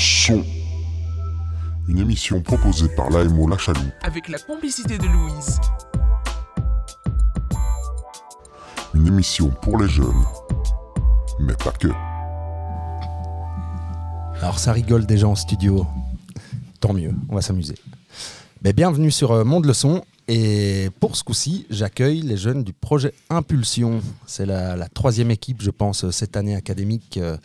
son. Une émission proposée par l'AMO La Chaloupe. Avec la complicité de Louise. Une émission pour les jeunes. Mais pas que. Alors ça rigole déjà en studio. Tant mieux, on va s'amuser. Mais bienvenue sur euh, Monde Leçon. Et pour ce coup-ci, j'accueille les jeunes du projet Impulsion. C'est la, troisième équipe, je pense, cette année académique. Euh,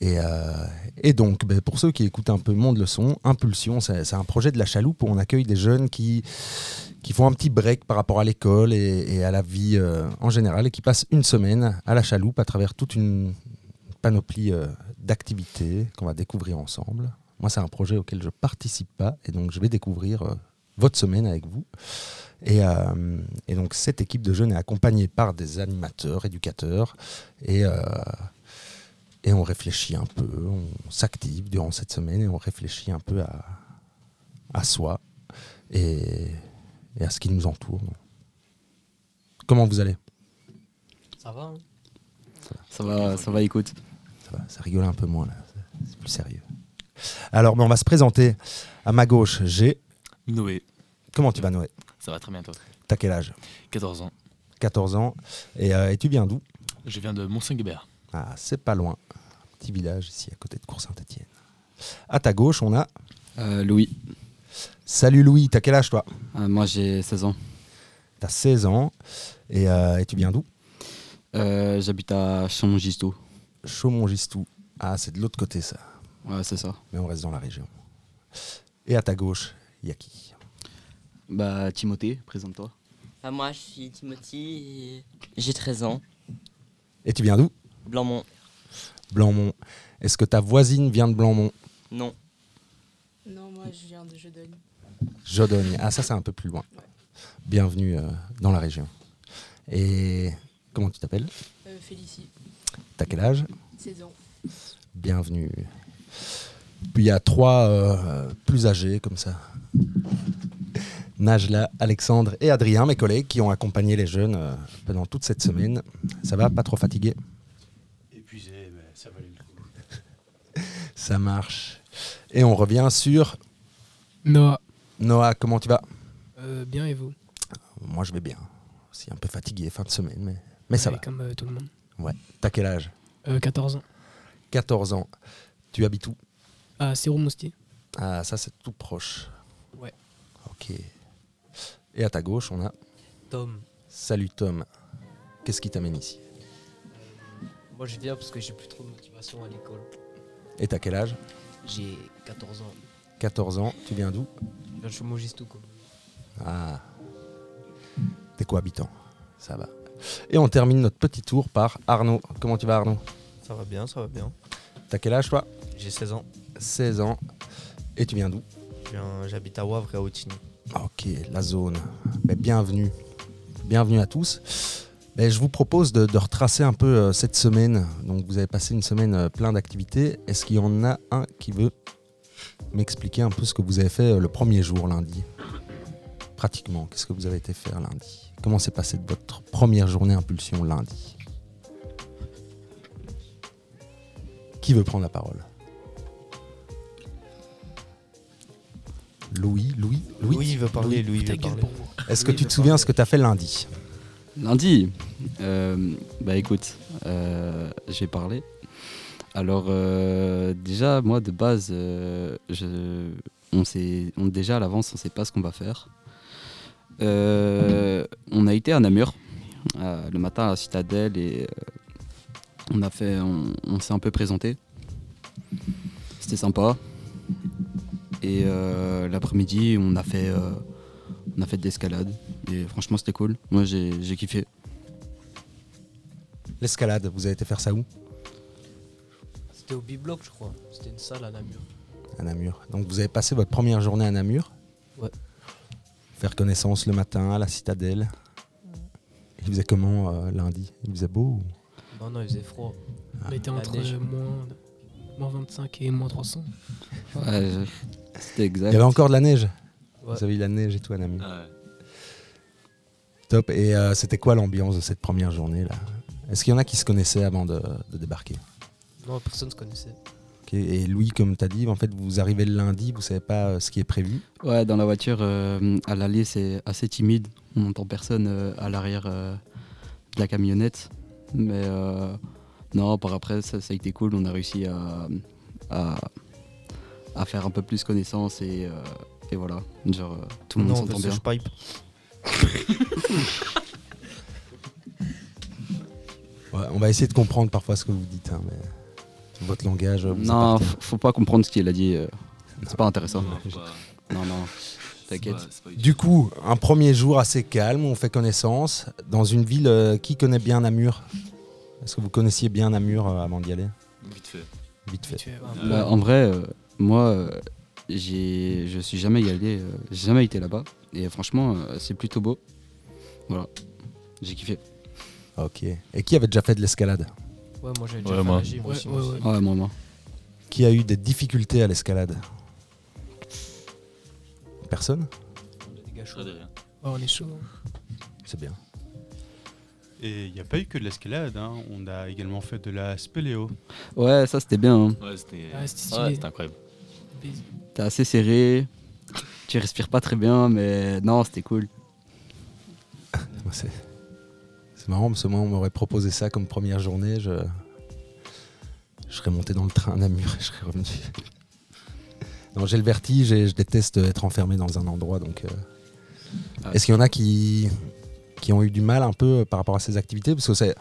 Et, euh, et donc, ben, pour ceux qui écoutent un peu Monde Leçon, Impulsion, c'est un projet de la chaloupe où on accueille des jeunes qui, qui font un petit break par rapport à l'école et, à la vie euh, en général et qui passent une semaine à la chaloupe à travers toute une panoplie d'activités qu'on va découvrir ensemble. Moi, c'est un projet auquel je participe pas et donc je vais découvrir votre semaine avec vous. Et, euh, et donc, cette équipe de jeunes est accompagnée par des animateurs, éducateurs et, euh, et on réfléchit un peu, on s'active durant cette semaine et on réfléchit un peu à, à soi et, et à ce qui nous entoure. Comment vous allez? Ça va, hein? Ça va, ça va, écoute. Ça va, ça rigole un peu moins là, c'est- plus sérieux. Alors, ben, on va se présenter. À ma gauche, j'ai. Noé, Comment tu vas, Noé? Ça va très bien toi? T'as quel âge? 14 ans. 14 ans. Et, euh, et tu viens d'où? Je viens de Mont-Saint-Guébert. Ah, c'est pas loin. Un petit village ici à côté de Cours-Saint-Étienne. À ta gauche, on a? Euh, Louis, Salut Louis, t'as quel âge toi? Euh, moi j'ai 16 ans. T'as 16 ans. Et, euh, et tu viens d'où? Euh, J'habite à Chamongistou. Chaumont-Gistou. Ah, c'est de l'autre côté ça. Ouais, c'est ça. Mais on reste dans la région. Et à ta gauche, il y a qui Bah, Timothée, présente-toi. Ah, Moi, je suis Timothy et j'ai 13 ans. Et tu viens d'où Blanmont. Blanmont. Est-ce que ta voisine vient de Blanmont Non. Non, moi je viens de Jedogne. Jodogne. Ah, ça, c'est un peu plus loin. Bienvenue euh, dans la région. Et comment tu t'appelles Euh, Félicie, T'as quel âge 16 ans. Bienvenue. Puis il y a trois euh, plus âgés comme ça. Najla, Alexandre et Adrien, mes collègues, qui ont accompagné les jeunes euh, pendant toute cette semaine. Ça va Pas trop fatigué? Épuisé, mais ça valait le coup. Ça marche. Et on revient sur Noah. Noah, comment tu vas? Euh, bien et vous? Moi, je vais bien. Aussi un peu fatigué, fin de semaine, mais, mais ça Ouais, va. Comme euh, tout le monde. T'as quel âge? Euh, 14 ans. 14 ans. Tu habites où? Ah, c'est Moustier. Ah, ça, c'est tout proche. Ouais. Ok. Et à ta gauche, on a Tom. Salut Tom. Qu'est-ce qui t'amène ici? Moi, je viens parce que j'ai plus trop de motivation à l'école. Et t'as quel âge? J'ai 14 ans. 14 ans. Tu viens d'où? Je viens de Chaumogistou. Ah. T'es cohabitant. Ça va. Et on termine notre petit tour par Arnaud. Comment tu vas Arnaud? Ça va bien, ça va bien. T'as quel âge toi? J'ai 16 ans. 16 ans. Et tu viens d'où? J'habite à Wavre et à Otigny. Ok, la zone. Ben, bienvenue. Bienvenue à tous. Ben, je vous propose de, de retracer un peu euh, cette semaine. Donc vous avez passé une semaine euh, plein d'activités. Est-ce qu'il y en a un qui veut m'expliquer un peu ce que vous avez fait euh, le premier jour lundi? Pratiquement, qu'est-ce que vous avez été faire lundi? Comment s'est passée votre première journée impulsion lundi? Qui veut prendre la parole? Louis, Louis, Louis. Louis veut parler, Louis veut parler. Est-ce que Louis tu te souviens parler. ce que tu as fait lundi Lundi, euh, bah écoute, euh, j'ai parlé. Alors euh, déjà, moi de base, euh, je, on sait, on, déjà à l'avance, on sait pas ce qu'on va faire. Euh, on a été à Namur euh, le matin à la Citadelle et euh, on a fait, on, on s'est un peu présenté. C'était sympa. Et euh, l'après-midi, on a fait, euh, on a fait de l'escalade et franchement c'était cool. Moi j'ai j'ai kiffé. L'escalade, vous avez été faire ça où? C'était au B-Block, je crois. C'était une salle à Namur. À Namur. Donc vous avez passé votre première journée à Namur? Ouais. Faire connaissance le matin à la citadelle. Il faisait comment euh, lundi? Il faisait beau ou- Non, non, il faisait froid. On était entre moins, moins 25 et moins 300. Ouais, je- c'était exact. Il y avait encore de la neige Ouais. Vous avez eu de la neige et tout à Namur Top. Et euh, c'était quoi l'ambiance de cette première journée là? Est-ce qu'il y en a qui se connaissaient avant de, de débarquer? Non, personne se connaissait. Et Louis, comme tu as dit, en fait, vous arrivez le lundi, vous savez pas euh, ce qui est prévu? Ouais, dans la voiture, euh, à l'aller, c'est assez timide. On n'entend personne euh, à l'arrière euh, de la camionnette. Mais euh, non, par après, ça, ça a été cool. On a réussi à, à, à faire un peu plus connaissance et, euh, et voilà. Genre, euh, tout le monde s'entend bien. ce pipe. Ouais, on va essayer de comprendre parfois ce que vous dites, hein, mais votre langage. vous Non, faut pas comprendre ce qu'il a dit. euh, c'est pas intéressant. Non, pas- Non, non. Du coup, un premier jour assez calme, on fait connaissance dans une ville euh, qui connaît bien Namur. Est-ce que vous connaissiez bien Namur euh, avant d'y aller Vite fait. Vite fait. Ouais. Euh, Bah, en vrai, euh, moi, j'ai, je suis jamais y allé, euh, j'ai jamais été là-bas. Et franchement, euh, c'est plutôt beau. Voilà, j'ai kiffé. Ok. Et qui avait déjà fait de l'escalade Ouais, moi j'ai Ouais, déjà fait moi. la gym Ouais, aussi. moi aussi. ouais. Ouais, moi, moi. Qui a eu des difficultés à l'escalade Personne on est chaud. C'est bien. Et il n'y a pas eu que de l'escalade, hein. on a également fait de la spéléo. Ouais, ça c'était bien. hein. Ouais, c'était ouais, c'était incroyable. T'es assez serré, tu respires pas très bien, mais non, c'était cool. C'est marrant parce que moi, on m'aurait proposé ça comme première journée. Je, je serais monté dans le train à Namur et je serais revenu. Non, j'ai le vertige et je déteste être enfermé dans un endroit. Donc, euh, Ah. est-ce qu'il y en a qui, qui ont eu du mal un peu par rapport à ces activités Parce que c'est,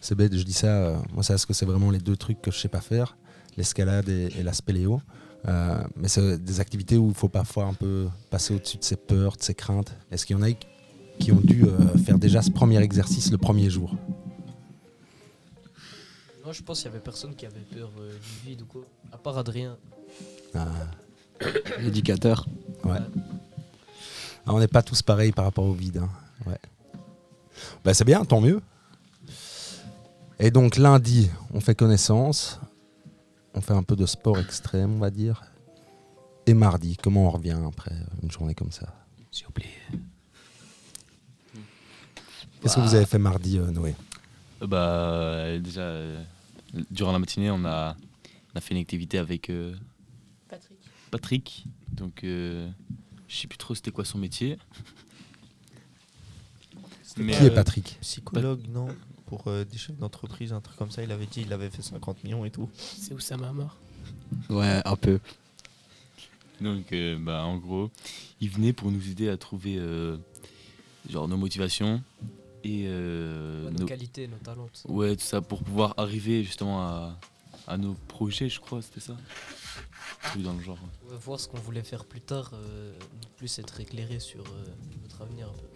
c'est bête, je dis ça. euh, moi, c'est parce que c'est vraiment les deux trucs que je sais pas faire? L'escalade et, et la spéléo. Euh, mais c'est des activités où il faut parfois un peu passer au-dessus de ses peurs, de ses craintes. Est-ce qu'il y en a qui ont dû euh, faire déjà ce premier exercice le premier jour? Non, je pense qu'il y avait personne qui avait peur euh, du vide ou quoi. À part Adrien. Ah. L'éducateur. Ah, On n'est pas tous pareils par rapport au vide. hein. Ouais. Bah, c'est bien, tant mieux. Et donc lundi, on fait connaissance. On fait un peu de sport extrême, on va dire. Et mardi, comment on revient après une journée comme ça J'ai oublié. Qu'est-ce que vous avez fait mardi, euh, Noé Euh, Bah, euh, déjà, euh, durant la matinée, on a, on a fait une activité avec euh, Patrick. Patrick. Donc, euh, je sais plus trop c'était quoi son métier. Mais, Qui est euh, Patrick Psychologue, non Pour euh, des chefs d'entreprise, un truc comme ça, il avait dit il avait fait 50 millions et tout. C'est où ça m'a mort Ouais, un peu. Donc, euh, bah, en gros, il venait pour nous aider à trouver euh, genre nos motivations et euh, nos nos- qualités, nos talents. ouais, tout ça pour pouvoir arriver justement à, à nos projets, je crois, c'était ça? Dans le genre. Ouais, voir ce qu'on voulait faire plus tard, euh, plus être éclairé sur euh, notre avenir un peu.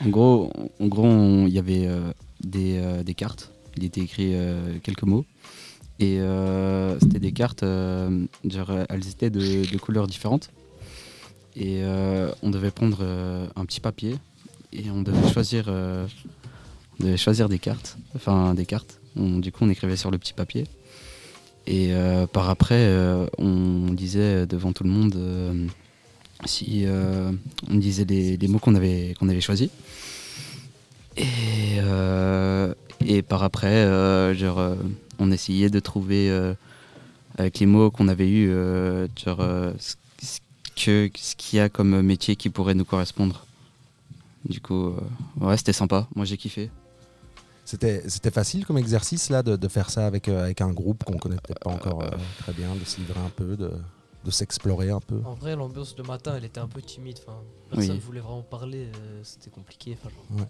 En gros, il y avait euh, des, euh, des cartes. Il était écrit euh, quelques mots. Et c'était des cartes, elles étaient de, couleurs différentes. Et on devait prendre un petit papier et on devait choisir, des cartes. Enfin, des cartes. Du coup, on écrivait sur le petit papier. Et par après, on disait devant tout le monde si euh, on disait les mots qu'on avait, avait choisis. Et, euh, et par après, euh, genre, on essayait de trouver avec les mots qu'on avait eus, genre, ce, ce qu'il y a comme métier qui pourrait nous correspondre. Du coup, ouais, c'était sympa. Moi, j'ai kiffé. C'était facile comme exercice là de, faire ça avec, avec un groupe qu'on connaît peut-être pas encore très bien, de se livrer un peu, de s'explorer un peu. En vrai, l'ambiance de matin, elle était un peu timide. Enfin, personne Oui. voulait vraiment parler. euh, C'était compliqué. Enfin, genre, Ouais.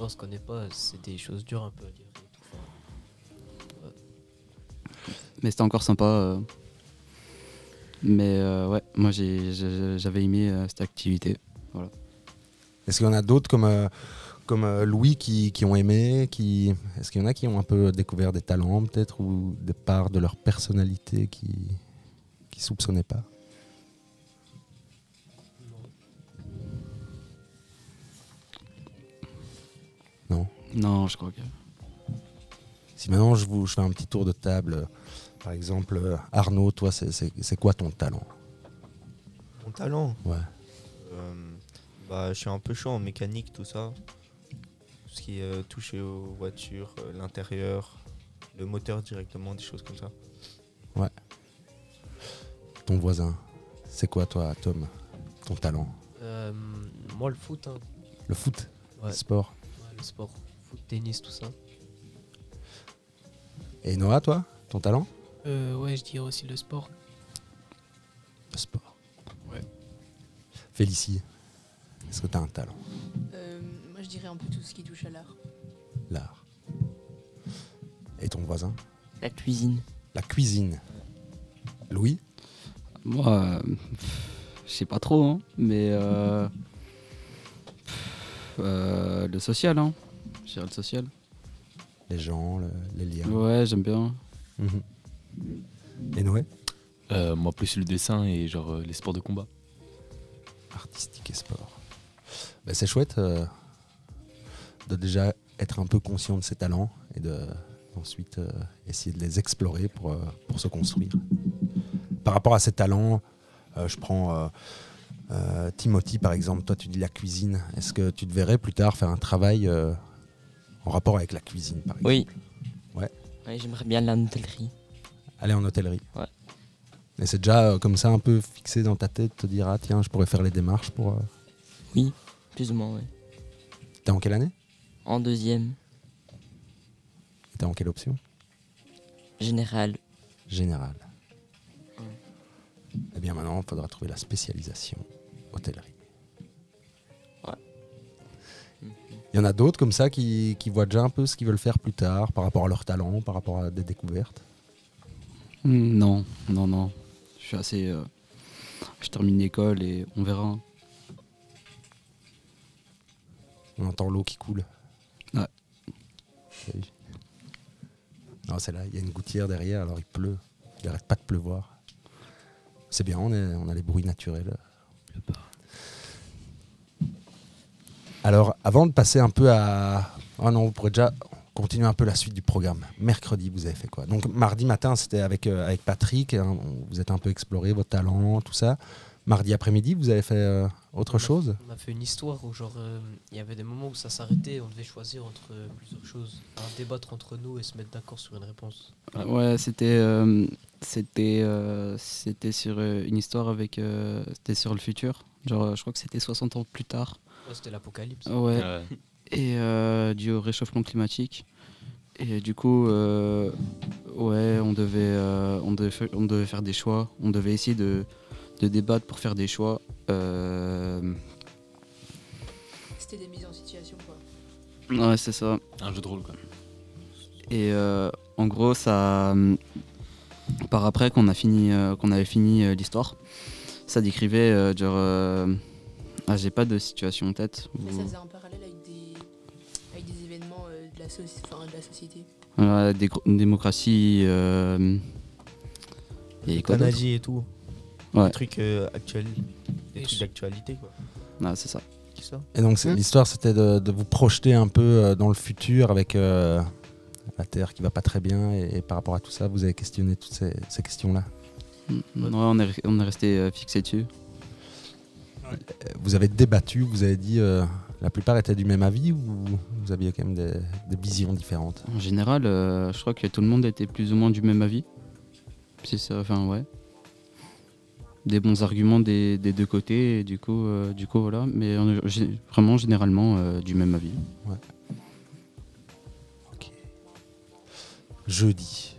On se connaît pas. C'est des choses dures un peu à dire. et tout, enfin. Mais c'était encore sympa. euh. Mais euh, ouais, moi, j'avais aimé euh, cette activité. Est-ce qu'il y en a d'autres comme, euh, comme euh, Louis qui, qui ont aimé qui... Est-ce qu'il y en a qui ont un peu découvert des talents peut-être ou des parts de leur personnalité qui qui soupçonnaient pas Non. Non, je crois que. Si maintenant je, vous, je fais un petit tour de table, par exemple, euh, Arnaud, toi, c'est- quoi ton talent? Mon talent? Ouais. Euh, bah, je suis un peu chaud en mécanique, tout ça. Tout ce qui est euh, touché aux voitures, euh, l'intérieur, le moteur directement, des choses comme ça. Ton voisin. C'est quoi, toi, Tom, ton talent Euh, moi, le foot, hein. Le foot, Ouais. le sport. Ouais, le sport. Foot, tennis, tout ça. Et Noah, toi, ton talent Euh, ouais, je dirais aussi le sport. Le sport. Ouais. Félicie, est-ce que tu as un talent Euh, moi, je dirais un peu tout ce qui touche à l'art. L'art. Et ton voisin La cuisine. La cuisine. Louis Moi, euh, je sais pas trop, hein, mais euh, euh, le social, hein. Je dirais le social. Les gens, le- les liens. Ouais, j'aime bien. Mhm. Et Noé? Euh, moi, plus le dessin et genre euh, les sports de combat. Artistique et sport. Ben, c'est chouette euh, de déjà être un peu conscient de ses talents et de ensuite euh, essayer de les explorer pour, euh, pour se construire. Par rapport à ces talents, euh, je prends euh, euh, Timothy par exemple. Toi, tu dis la cuisine. Est-ce que tu te verrais plus tard faire un travail en rapport avec la cuisine, par exemple? Oui. Ouais. Ouais, j'aimerais bien la hôtellerie. Aller en hôtellerie. Ouais. Et c'est déjà comme ça un peu fixé dans ta tête, te dire ah tiens, je pourrais faire les démarches pour. Oui, plus ou moins, oui. T'es en quelle année? En deuxième, T'es en quelle option? Général. Général. Eh bien maintenant, il faudra trouver la spécialisation hôtellerie. Ouais. Il y en a d'autres comme ça qui, qui voient déjà un peu ce qu'ils veulent faire plus tard par rapport à leur talent, par rapport à des découvertes? Hmm, Non, non, non. Je suis assez. euh, je termine l'école et on verra. On entend l'eau qui coule. Ouais. Vu Non, c'est là, il y a une gouttière derrière, alors il pleut. Il n'arrête pas de pleuvoir. C'est bien, on, est- on a les bruits naturels. Alors, avant de passer un peu à. Ah non, vous pourrez déjà continuer un peu la suite du programme. Mercredi, vous avez fait quoi? Donc, mardi matin, c'était avec, euh, avec Patrick. hein, vous êtes un peu exploré vos talents, tout ça. Mardi après-midi, vous avez fait euh, autre On a- chose On a fait une histoire où genre euh, il y avait des moments où ça s'arrêtait, on devait choisir entre euh, plusieurs choses, débattre entre nous et se mettre d'accord sur une réponse. Ouais, c'était euh, c'était euh, c'était sur euh, une histoire avec euh, c'était sur le futur. Genre, euh, je crois que c'était 60 ans plus tard. Ouais, C'était l'apocalypse. Ouais. Ouais. Et euh, dû au réchauffement climatique. Et du coup, euh, ouais, on devait, euh, on, devait on devait faire des choix. On devait essayer de, de débattre pour faire des choix. Euh, C'était des mises en situation, quoi. ouais, c'est ça. Un jeu de rôle, quoi. Et euh, en gros, ça, hum, par après qu'on a fini, euh, qu'on avait fini euh, l'histoire, ça décrivait euh, genre, euh, ah, j'ai pas de situation en tête. Mais où- ça faisait un parallèle avec des, avec des événements euh, de, la enfin, de la société. Voilà, des gro- une démocratie. euh, et quoi et tout. Ouais. Des trucs euh, actuels. Des trucs d'actualité, quoi. Ah, c'est ça. Et donc Hmm. l'histoire c'était de, de vous projeter un peu euh, dans le futur avec euh, la Terre qui va pas très bien et, et par rapport à tout ça vous avez questionné toutes ces, ces questions-là. Mm, Ouais, on est, on est resté euh, fixé dessus. Vous avez débattu, vous avez dit euh, la plupart étaient du même avis ou vous aviez quand même des, des visions différentes? En général, euh, je crois que tout le monde était plus ou moins du même avis. C'est ça, enfin ouais. Des bons arguments des, des deux côtés, et du coup, euh, du coup voilà. Mais on est gé- vraiment généralement euh, du même avis. Jeudi.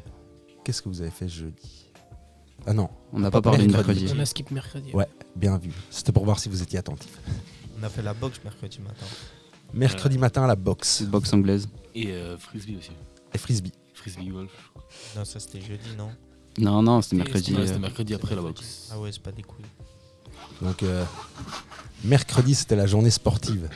Qu'est-ce que vous avez fait jeudi? Ah non, On n'a Pas pas parlé de mercredi. mercredi. On a skip mercredi. Ouais. bien vu. C'était pour voir si vous étiez attentif. On a fait la boxe mercredi matin. Mercredi matin la boxe Boxe anglaise. Et euh, frisbee aussi. et frisbee. Frisbee golf. Non, ça c'était jeudi, non? Non, non, c'était mercredi. Ouais, euh, c'était mercredi après la boxe. Ah ouais, c'est pas des couilles. Donc euh, mercredi c'était la journée sportive.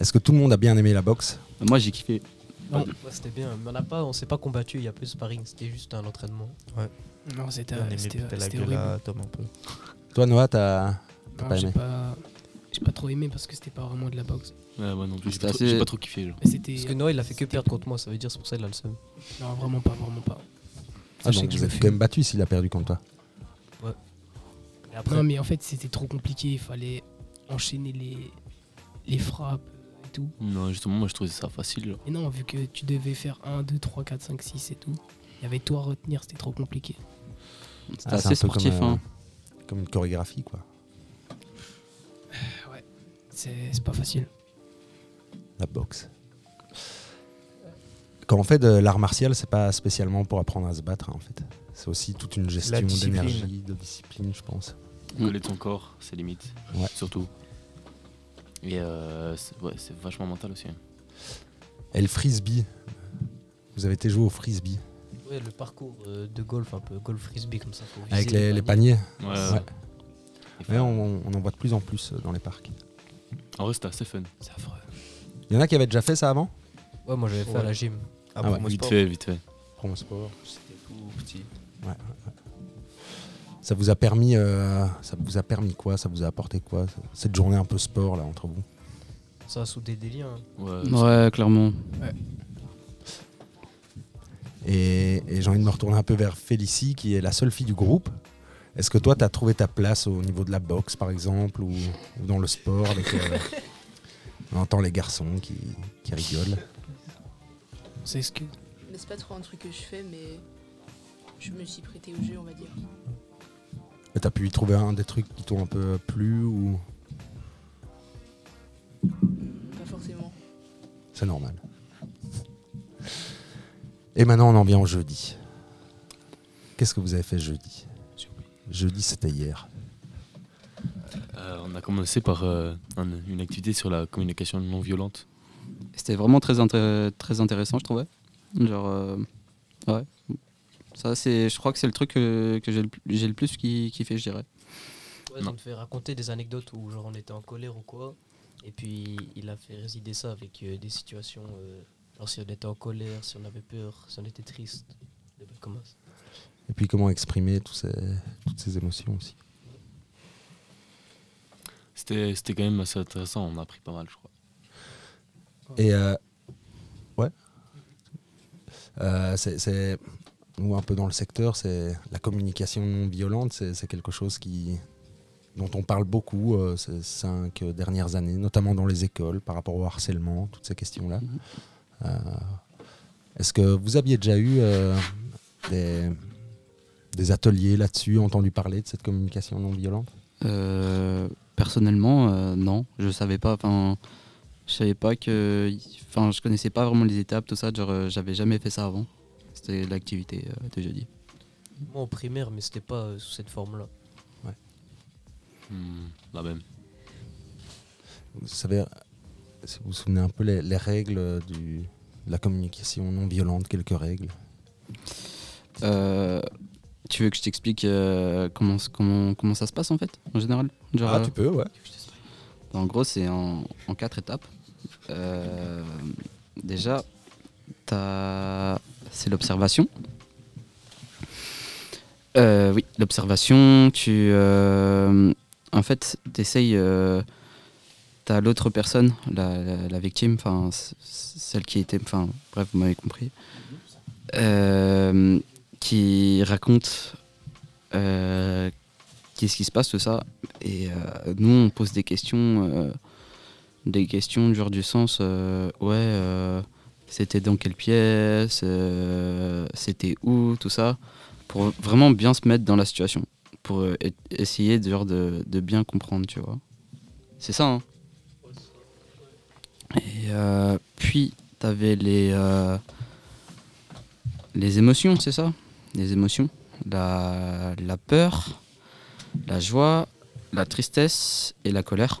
Est-ce que tout le monde a bien aimé la boxe? Moi j'ai kiffé. Non. Ouais, c'était bien, mais on n'a pas, on s'est pas combattu, il y a plus de sparring, c'était juste un entraînement. Non, c'était On aimait c'était- peut-être la c'était gueule horrible. à Tom un peu. Toi Noah t'as pas j'ai aimé? pas, j'ai pas trop aimé parce que c'était pas vraiment de la boxe. Ouais, moi non plus. J'ai C'était pas, trop- assez- j'ai pas trop kiffé. Genre. Mais c'était. Parce que Noël il a fait que perdre contre moi, ça veut dire c'est pour ça qu'il a le seum. Non, vraiment pas, vraiment pas. Ah, donc que je vous êtes quand même battu s'il a perdu contre toi. Et après, Non, mais en fait, c'était trop compliqué. Il fallait enchaîner les, les frappes et tout. Non, justement, moi je trouvais ça facile. genre. Et non, vu que tu devais faire 1, 2, 3, 4, 5, 6 et tout, il y avait tout à retenir, c'était trop compliqué. C'était Ah, c'est assez sportif. Comme, euh, hein. comme une chorégraphie, quoi. C'est pas facile. La boxe. Quand on fait de l'art martial, c'est pas spécialement pour apprendre à se battre, hein, en fait. C'est aussi toute une gestion d'énergie, de discipline, je pense. Coller ton corps, c'est limite. Ouais. Surtout. Et euh, c'est ouais, c'est vachement mental aussi. hein. Et le frisbee. Vous avez été joué au frisbee Ouais, le parcours euh, de golf, un peu golf frisbee comme ça. avec les, les paniers. Ouais, Ouais. ouais. Et Ouais, enfin, on, on en voit de plus en plus euh, dans les parcs. En vrai, c'était assez fun. C'est affreux. Il y en a qui avaient déjà fait ça avant? Ouais, moi j'avais fait à la Ouais. gym. Ah, Ah ouais, promo Vite sport. fait, vite fait. Promo sport. C'était tout petit. Ça vous a permis, euh, ça vous a permis quoi? Ça vous a apporté quoi? Cette journée un peu sport là entre vous? Ça a soudé des liens. hein. Ouais, Ouais, clairement. Et, et j'ai envie de me retourner un peu vers Félicie, qui est la seule fille du groupe. Est-ce que toi, tu as trouvé ta place au niveau de la boxe, par exemple, ou, ou dans le sport avec, euh, On entend les garçons qui, qui rigolent? On s'excuse. Mais c'est pas trop un truc que je fais, mais je me suis prêté au jeu, on va dire. Et T'as pu y trouver un des trucs qui t'ont un peu plu ou? Pas forcément. c'est normal Et maintenant, on en vient au jeudi. Qu'est-ce que vous avez fait jeudi? Jeudi, c'était hier. Euh, on a commencé par euh, un- une activité sur la communication non violente. C'était vraiment très, très intéressant, je trouvais. Genre, euh, ouais. Ça, c'est, je crois que c'est le truc que, que j'ai, le, plus- j'ai le plus qui, qui fait, je dirais. Ouais, on te fait raconter des anecdotes où genre on était en colère ou quoi. Et puis il a fait résider ça avec euh, des situations. euh, genre si on était en colère, si on avait peur, si on était triste. Des comme ça. Et puis, comment exprimer ces- toutes ces émotions aussi C'était quand même assez intéressant, on a appris pas mal, je crois. Et euh, ouais. Euh, c'est, nous un peu dans le secteur, c'est la communication non violente, c'est, quelque chose qui dont on parle beaucoup euh, ces cinq dernières années, notamment dans les écoles par rapport au harcèlement, toutes ces questions-là. Mhm. Euh, est-ce que vous aviez déjà eu des, des ateliers là-dessus, entendu parler de cette communication non violente Euh, personnellement, euh, non, je savais pas. Enfin, je savais pas que. Enfin, je connaissais pas vraiment les étapes, tout ça. Genre, euh, j'avais jamais fait ça avant. C'était l'activité euh, de jeudi. Moi en primaire, mais c'était pas euh, sous cette forme-là. Hmm, la même. Vous savez, si vous vous souvenez un peu les, les règles du, de la communication non violente, quelques règles Euh, tu veux que je t'explique euh, comment, comment, comment ça se passe en fait, en général? Genre, Ah, tu peux, ouais. En gros, c'est en, en quatre étapes. Euh, déjà, t'as- c'est l'observation. Euh, oui, l'observation, tu. euh, en fait, tu essayes. t'as l'autre personne, la, la- la victime, enfin, celle qui était. Enfin, bref, vous m'avez compris. Euh, qui raconte. euh, qu'est-ce qui se passe, tout ça. Et euh, nous, on pose des questions, euh, des questions genre du sens, ouais, c'était dans quelle pièce, c'était où, tout ça, pour vraiment bien se mettre dans la situation, pour essayer de, genre, de, de bien comprendre, tu vois. C'est ça, hein. Et puis, t'avais les, les émotions, c'est ça? Les émotions. La, la peur, la joie, la tristesse et la colère.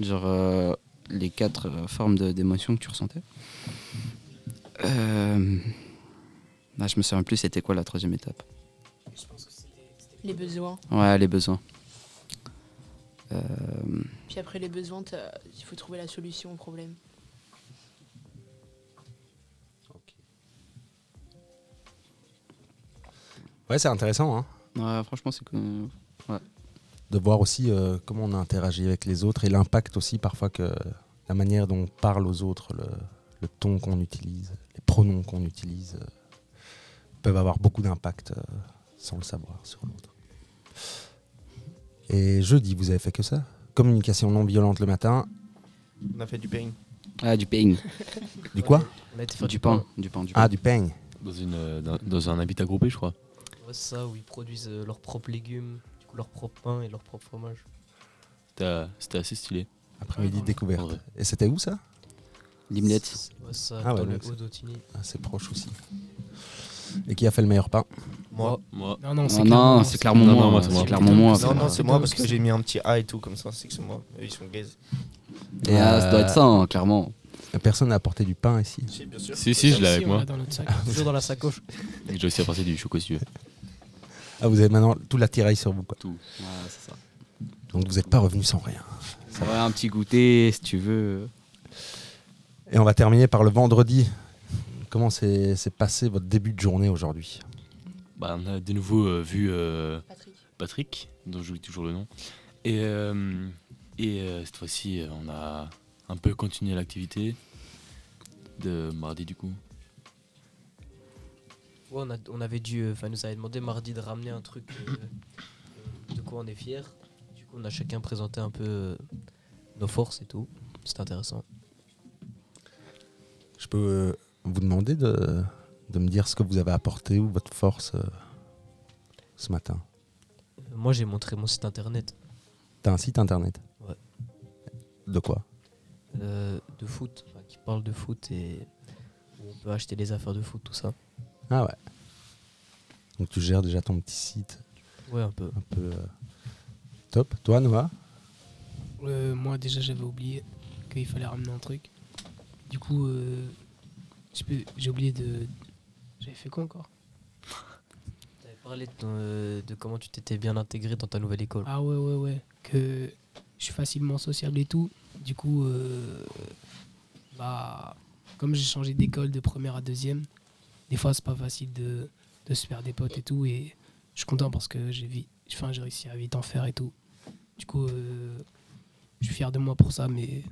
Genre euh, les quatre euh, formes d'émotions que tu ressentais. Euh... ah, je me souviens plus c'était quoi la troisième étape. Les besoins. Ouais, les besoins. Euh, Puis après les besoins, il faut trouver la solution au problème. Ouais, c'est intéressant hein, ouais, franchement, c'est que. de voir aussi euh, comment on interagit avec les autres et l'impact aussi parfois que la manière dont on parle aux autres, le, le ton qu'on utilise, les pronoms qu'on utilise, euh, peuvent avoir beaucoup d'impact euh, sans le savoir sur l'autre. Et jeudi, vous avez fait que ça? Communication non violente le matin. On a fait du pain. Ah, du pain. Du quoi? On a été faire Du pain. Du pain, du pain. Ah, du peigne. Dans, une, dans, dans un habitat groupé, je crois. Ouais, c'est ça, où ils produisent euh, leurs propres légumes, du coup leur propre pain et leur propre fromage. C'était c'était assez stylé. Après-midi Ouais, de découverte. Ouais. Et c'était où ça? Ouais, ça, Ah ouais, le donc c'est- haut d'Otigny. Ah, C'est proche aussi. Et qui a fait le meilleur pain? Moi. Moi, Non, non, Non, c'est non, clairement- c'est clairement Non, moi. non, moi, c'est c'est moi. clairement moi. Non, c'est non, moi. c'est moi parce que j'ai mis un petit A et tout, comme ça, c'est que c'est moi. Eux, ils sont gays. Et, Ah, ça doit euh, être ça, hein, clairement. Personne n'a apporté du pain ici. Si, bien sûr. si, si, je l'ai avec moi. dans notre sac. Toujours dans la sacoche. Et J'ai aussi apporté du choco si tu veux. Ah, vous avez maintenant tout l'attirail sur vous, quoi. Tout. Ouais, c'est ça. Donc vous n'êtes pas revenu sans rien. Ouais, un petit goûter, si tu veux. Et on va terminer par le vendredi. Comment s'est passé votre début de journée aujourd'hui? Bah, on a de nouveau euh, vu euh, Patrick. Patrick, dont j'oublie toujours le nom. Et, euh, et euh, cette fois-ci, on a un peu continué l'activité de mardi du coup. Ouais, on, a- on avait dû. euh, Enfin, nous avait demandé mardi de ramener un truc euh, euh, de quoi on est fier. Du coup, on a chacun présenté un peu euh, nos forces et tout. C'était intéressant. Je peux vous demander de, de me dire ce que vous avez apporté ou votre force euh, ce matin? Moi, j'ai montré mon site internet T'as un site internet? Ouais. De quoi? De foot, enfin, qui parle de foot et où on peut acheter des affaires de foot, tout ça. Ah ouais. Donc tu gères déjà ton petit site Ouais, un peu. un peu euh, top. Toi, Noah Euh, moi déjà j'avais oublié qu'il fallait ramener un truc. Du coup, euh, j'ai oublié de. J'avais fait quoi encore? T'avais parlé de, ton, euh, de comment tu t'étais bien intégré dans ta nouvelle école. Ah ouais ouais ouais. Que je suis facilement sociable et tout. Du coup, euh, bah comme j'ai changé d'école de première à deuxième, des fois c'est pas facile de, de se faire des potes et tout. Et je suis content parce que j'ai enfin, j'ai réussi à vite en faire et tout. Du coup, euh, je suis fier de moi pour ça, mais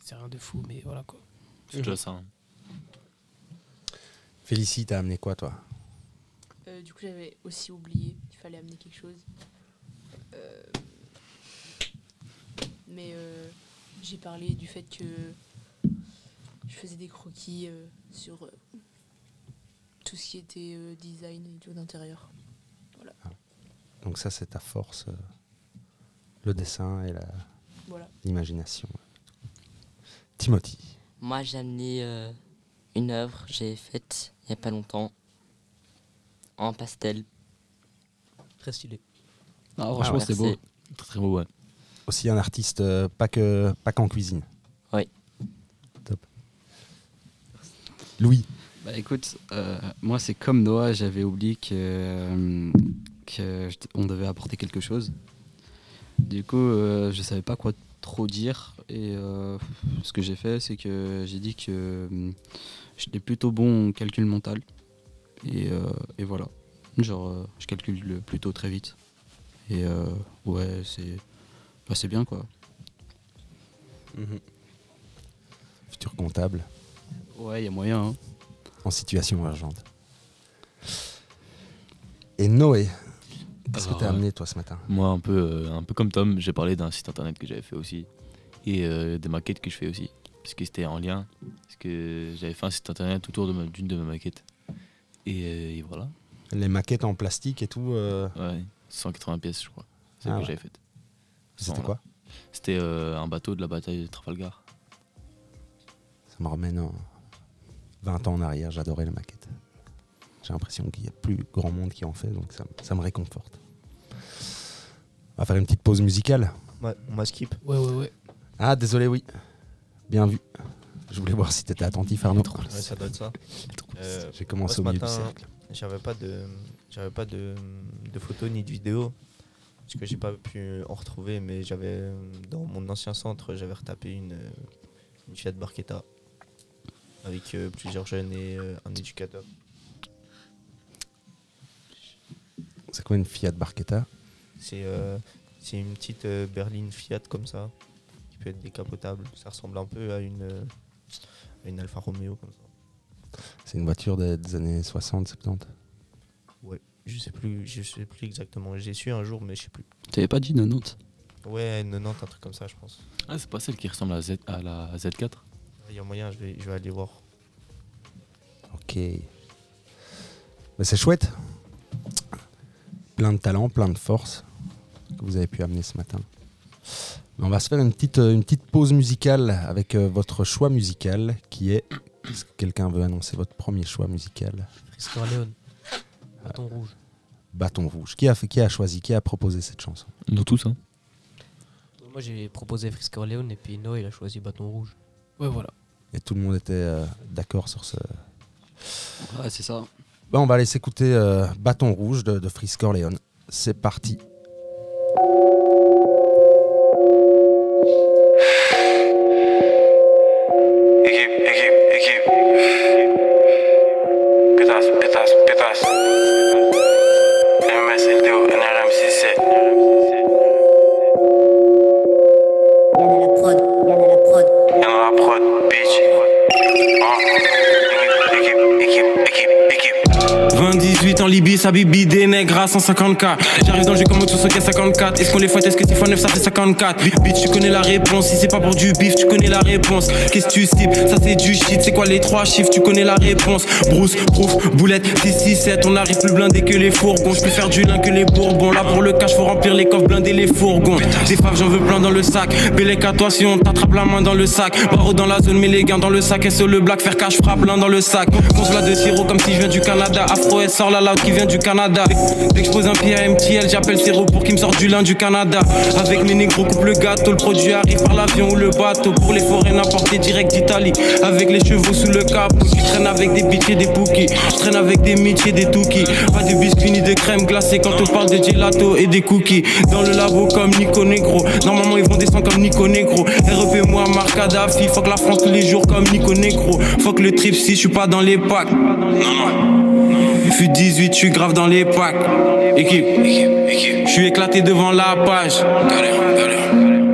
c'est rien de fou. Mais voilà quoi. C'est déjà ça. hein. Félicie, t'as amené quoi, toi? Euh, du coup, j'avais aussi oublié qu'il fallait amener quelque chose. Euh, mais euh, j'ai parlé du fait que je faisais des croquis euh, sur euh, tout ce qui était euh, design et tout d'intérieur. Donc ça, c'est ta force, euh, le dessin et la- Voilà. l'imagination. Timothy. Moi, j'ai amené euh, une œuvre que j'ai faite il n'y a pas longtemps en pastel. Très stylé. Ah, franchement, Ah, c'est beau. Très très beau, ouais. Aussi un artiste euh, pas que pas qu'en cuisine. Oui. Top. Louis. Bah écoute, euh, moi c'est comme Noah, j'avais oublié que, euh, que je- on devait apporter quelque chose. Du coup, euh, je savais pas quoi trop dire et ce que j'ai fait, c'est que j'ai dit que j'étais plutôt bon en calcul mental et, euh, et voilà. Genre, je calcule plutôt très vite et euh, ouais, c'est bah, c'est bien quoi. Futur comptable Ouais, il y a moyen. hein. En situation urgente. Et Noé. Qu'est-ce que t'as euh, amené toi ce matin? Moi, un peu, euh, un peu comme Tom, j'ai parlé d'un site internet que j'avais fait aussi. Et euh, des maquettes que je fais aussi. Parce que c'était en lien. Parce que j'avais fait un site internet autour de ma- d'une de, mes maquettes. Et, euh, et voilà. Les maquettes en plastique et tout. euh, Ouais, 180 pièces, je crois. C'est Ah que ouais. j'avais fait. C'était quoi? C'était euh, un bateau de la bataille de Trafalgar. Ça me ramène en 20 ans en arrière. J'adorais les maquettes. J'ai l'impression qu'il y a plus grand monde qui en fait, donc ça, ça me réconforte. On va faire une petite pause musicale. Ouais, on m'a skip. Ouais ouais ouais. Ah, désolé, oui. Bien vu. Je voulais voir si t'étais attentif, Arnaud. Ouais, ça doit être ça. Euh, J'ai commencé moi, au milieu du matin, cercle. J'avais pas de, j'avais pas de, de photos ni de vidéos parce que j'ai pas pu en retrouver, mais j'avais dans mon ancien centre, j'avais retapé une, une Fiat Barchetta avec euh, plusieurs jeunes et euh, un éducateur. C'est quoi une Fiat Barchetta C'est euh, c'est une petite euh, berline Fiat comme ça qui peut être décapotable. Ça ressemble un peu à une, euh, à une Alfa Romeo comme ça. C'est une voiture des, des années 60, 70. Ouais, je sais plus, je sais plus exactement. J'ai su un jour, mais je sais plus. T'avais pas dit 90 Ouais, 90, un truc comme ça, je pense. Ah, c'est pas celle qui ressemble à, Z, à la Z4 Il y a moyen, je vais, je vais aller voir. Ok. Mais c'est chouette. plein de talent, plein de force que vous avez pu amener ce matin. On va se faire une petite, euh, une petite pause musicale avec euh, votre choix musical qui est. Est-ce que quelqu'un veut annoncer votre premier choix musical? Frisco Orléans. Bâton rouge. Bâton rouge. Qui a, fait- qui a choisi Qui a proposé cette chanson? Nous tous, hein. Moi j'ai proposé Frisco Orléans et puis Noé il a choisi Bâton rouge. Ouais, voilà. Et tout le monde était euh, d'accord sur ce. Ouais, c'est ça. Bon, on va aller s'écouter euh, Bâton rouge de, de Frisk Orléans. C'est parti. 20-18 en Libye, ça bibi des nègres à 150k. J'arrive dans le jeu comme tout ce qui 54. Est-ce qu'on les fouette, est-ce que 6 fois 9 ça fait 54 Bi- Bitch, tu connais la réponse. Si c'est pas pour du bif, tu connais la réponse. Qu'est-ce que tu cibles? Ça c'est du shit. C'est quoi les trois chiffres? Tu connais la réponse. Bruce, Proof, Boulette, 6, 6, 7. On arrive plus blindé que les fourgons. Je peux faire du lin que les bourbons. Là pour le cash, faut remplir les coffres, blinder les fourgons. Des faves, j'en veux plein dans le sac. Bélec à toi si on t'attrape la main dans le sac. Barreau dans la zone, mais les gains dans le sac. SO le black, faire cash, frappe l'un dans le sac. Consulat de sirop comme si je viens du Canada. Afro S sort la loud qui vient du Canada. Dès que je pose un pied à MTL, j'appelle Siro pour qu'il me sorte du lin du Canada. Avec mes négros, coupe le gâteau. Le produit arrive par l'avion ou le bateau. Pour les forêts, n'importé direct d'Italie. Avec les chevaux sous le capot. Tu traînes avec des bitches et des bookies. Je traîne avec des et des toukies. Pas de biscuits ni de crème glacée quand on parle de gelato et des cookies. Dans le labo comme Nico Negro. Normalement, ils vont descendre comme Nico Negro. REP, moi, Marc Kadhafi. Fuck la France tous les jours comme Nico Negro. Fuck le trip si je suis pas dans les packs. Non, non. Fut 18, je suis grave dans les packs. Équipe, je suis éclaté devant la page.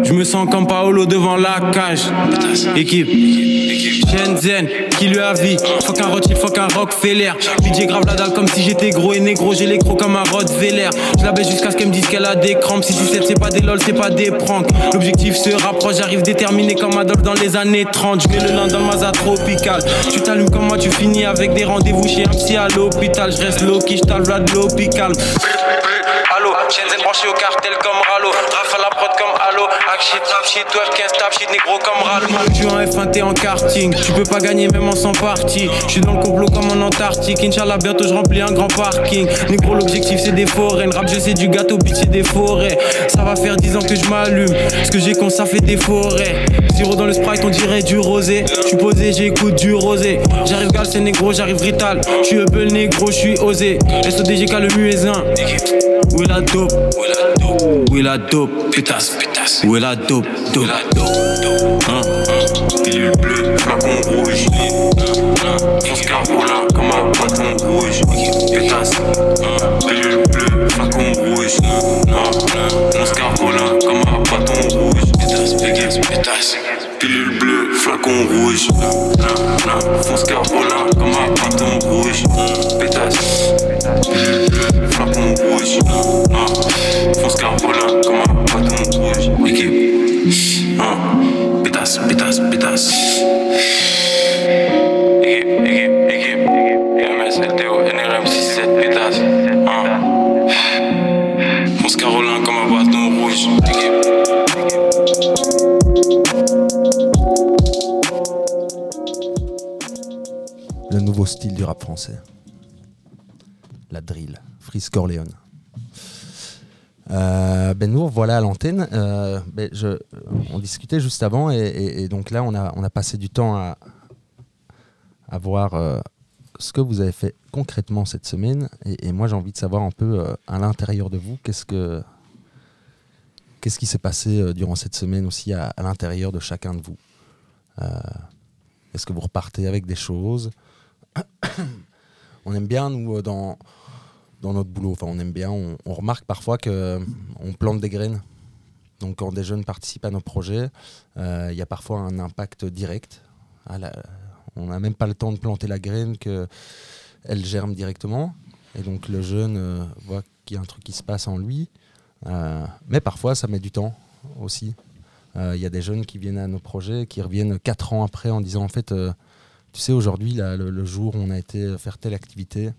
Je me sens comme Paolo devant la cage. Équipe, Shenzhen, qui lui a vie. Fuck un Rothschild, fuck un Rockefeller. DJ grave la dalle comme si j'étais gros et négro. J'ai les crocs comme un Rottweiler. Je la baisse jusqu'à ce qu'elle me dise qu'elle a des crampes. Si 17, c'est pas des lol, c'est pas des pranks. L'objectif se rapproche, j'arrive déterminé comme Adolphe dans les années 30. Je mets le lin dans le maza tropical. Tu t'allumes comme moi, tu finis avec des rendez-vous chez un psy à l'hôpital. Je reste low qui je de l'hôpital. Allo, Shenzhen branché au cartel comme Ralo. Raf à la prod comme Allo. Hack shit, rap shit, 12, 15, tap shit, négro comme. Je suis en F1, t'es en karting. Tu peux pas gagner même en 100 parties. Je suis dans le complot comme en Antarctique. Inch'Allah, bientôt je remplis un grand parking. Négro, l'objectif c'est des forêts. Rap, je sais du gâteau, bitch, c'est des forêts. Ça va faire 10 ans que je m'allume. Ce que j'ai con, ça fait des forêts. Zéro dans le sprite, on dirait du rosé. Je suis posé, j'écoute du rosé. J'arrive gal, c'est négro, j'arrive rital. Je suis Hubble négro, je suis osé. SODGK le muezzin. Où est la dope? Où est la dope? Pétasse, pétasse. Où est la dope? Dope, Hein? Pilule bleue, flacon rouge. Fonce carbola comme un bâton rouge. Pétasse. Pilule bleue, flacon rouge. Fonce carbola comme un bâton rouge. Pétasse, pétasse, pétasse. Pilule bleue, flacon rouge. Fonce carbola comme un bâton rouge. Pétasse. Pilule bleue, flacon rouge. Fonce carbola comme un bâton rouge. Équipe. Pétasse, pétasse, pétasse. Français. La drill. Frisk Orléans. Euh, ben voilà à l'antenne. Euh, ben on discutait juste avant et, donc là on a, passé du temps à, voir euh, ce que vous avez fait concrètement cette semaine et, moi j'ai envie de savoir un peu euh, à l'intérieur de vous qu'est-ce que qu'est-ce qui s'est passé durant cette semaine aussi à, à l'intérieur de chacun de vous? Est-ce que vous repartez avec des choses? On aime bien nous euh, dans dans notre boulot. Enfin, on aime bien. On, remarque parfois que euh, plante des graines. Donc, quand des jeunes participent à nos projets, euh, il y a parfois un impact direct. Ah, on n'a même pas le temps de planter la graine que elle germe directement. Et donc, le jeune voit qu'il y a un truc qui se passe en lui. Mais parfois, ça met du temps aussi. Il y a des jeunes qui viennent à nos projets, qui reviennent quatre ans après en disant en fait, tu sais, aujourd'hui, le, jour où on a été faire telle activité,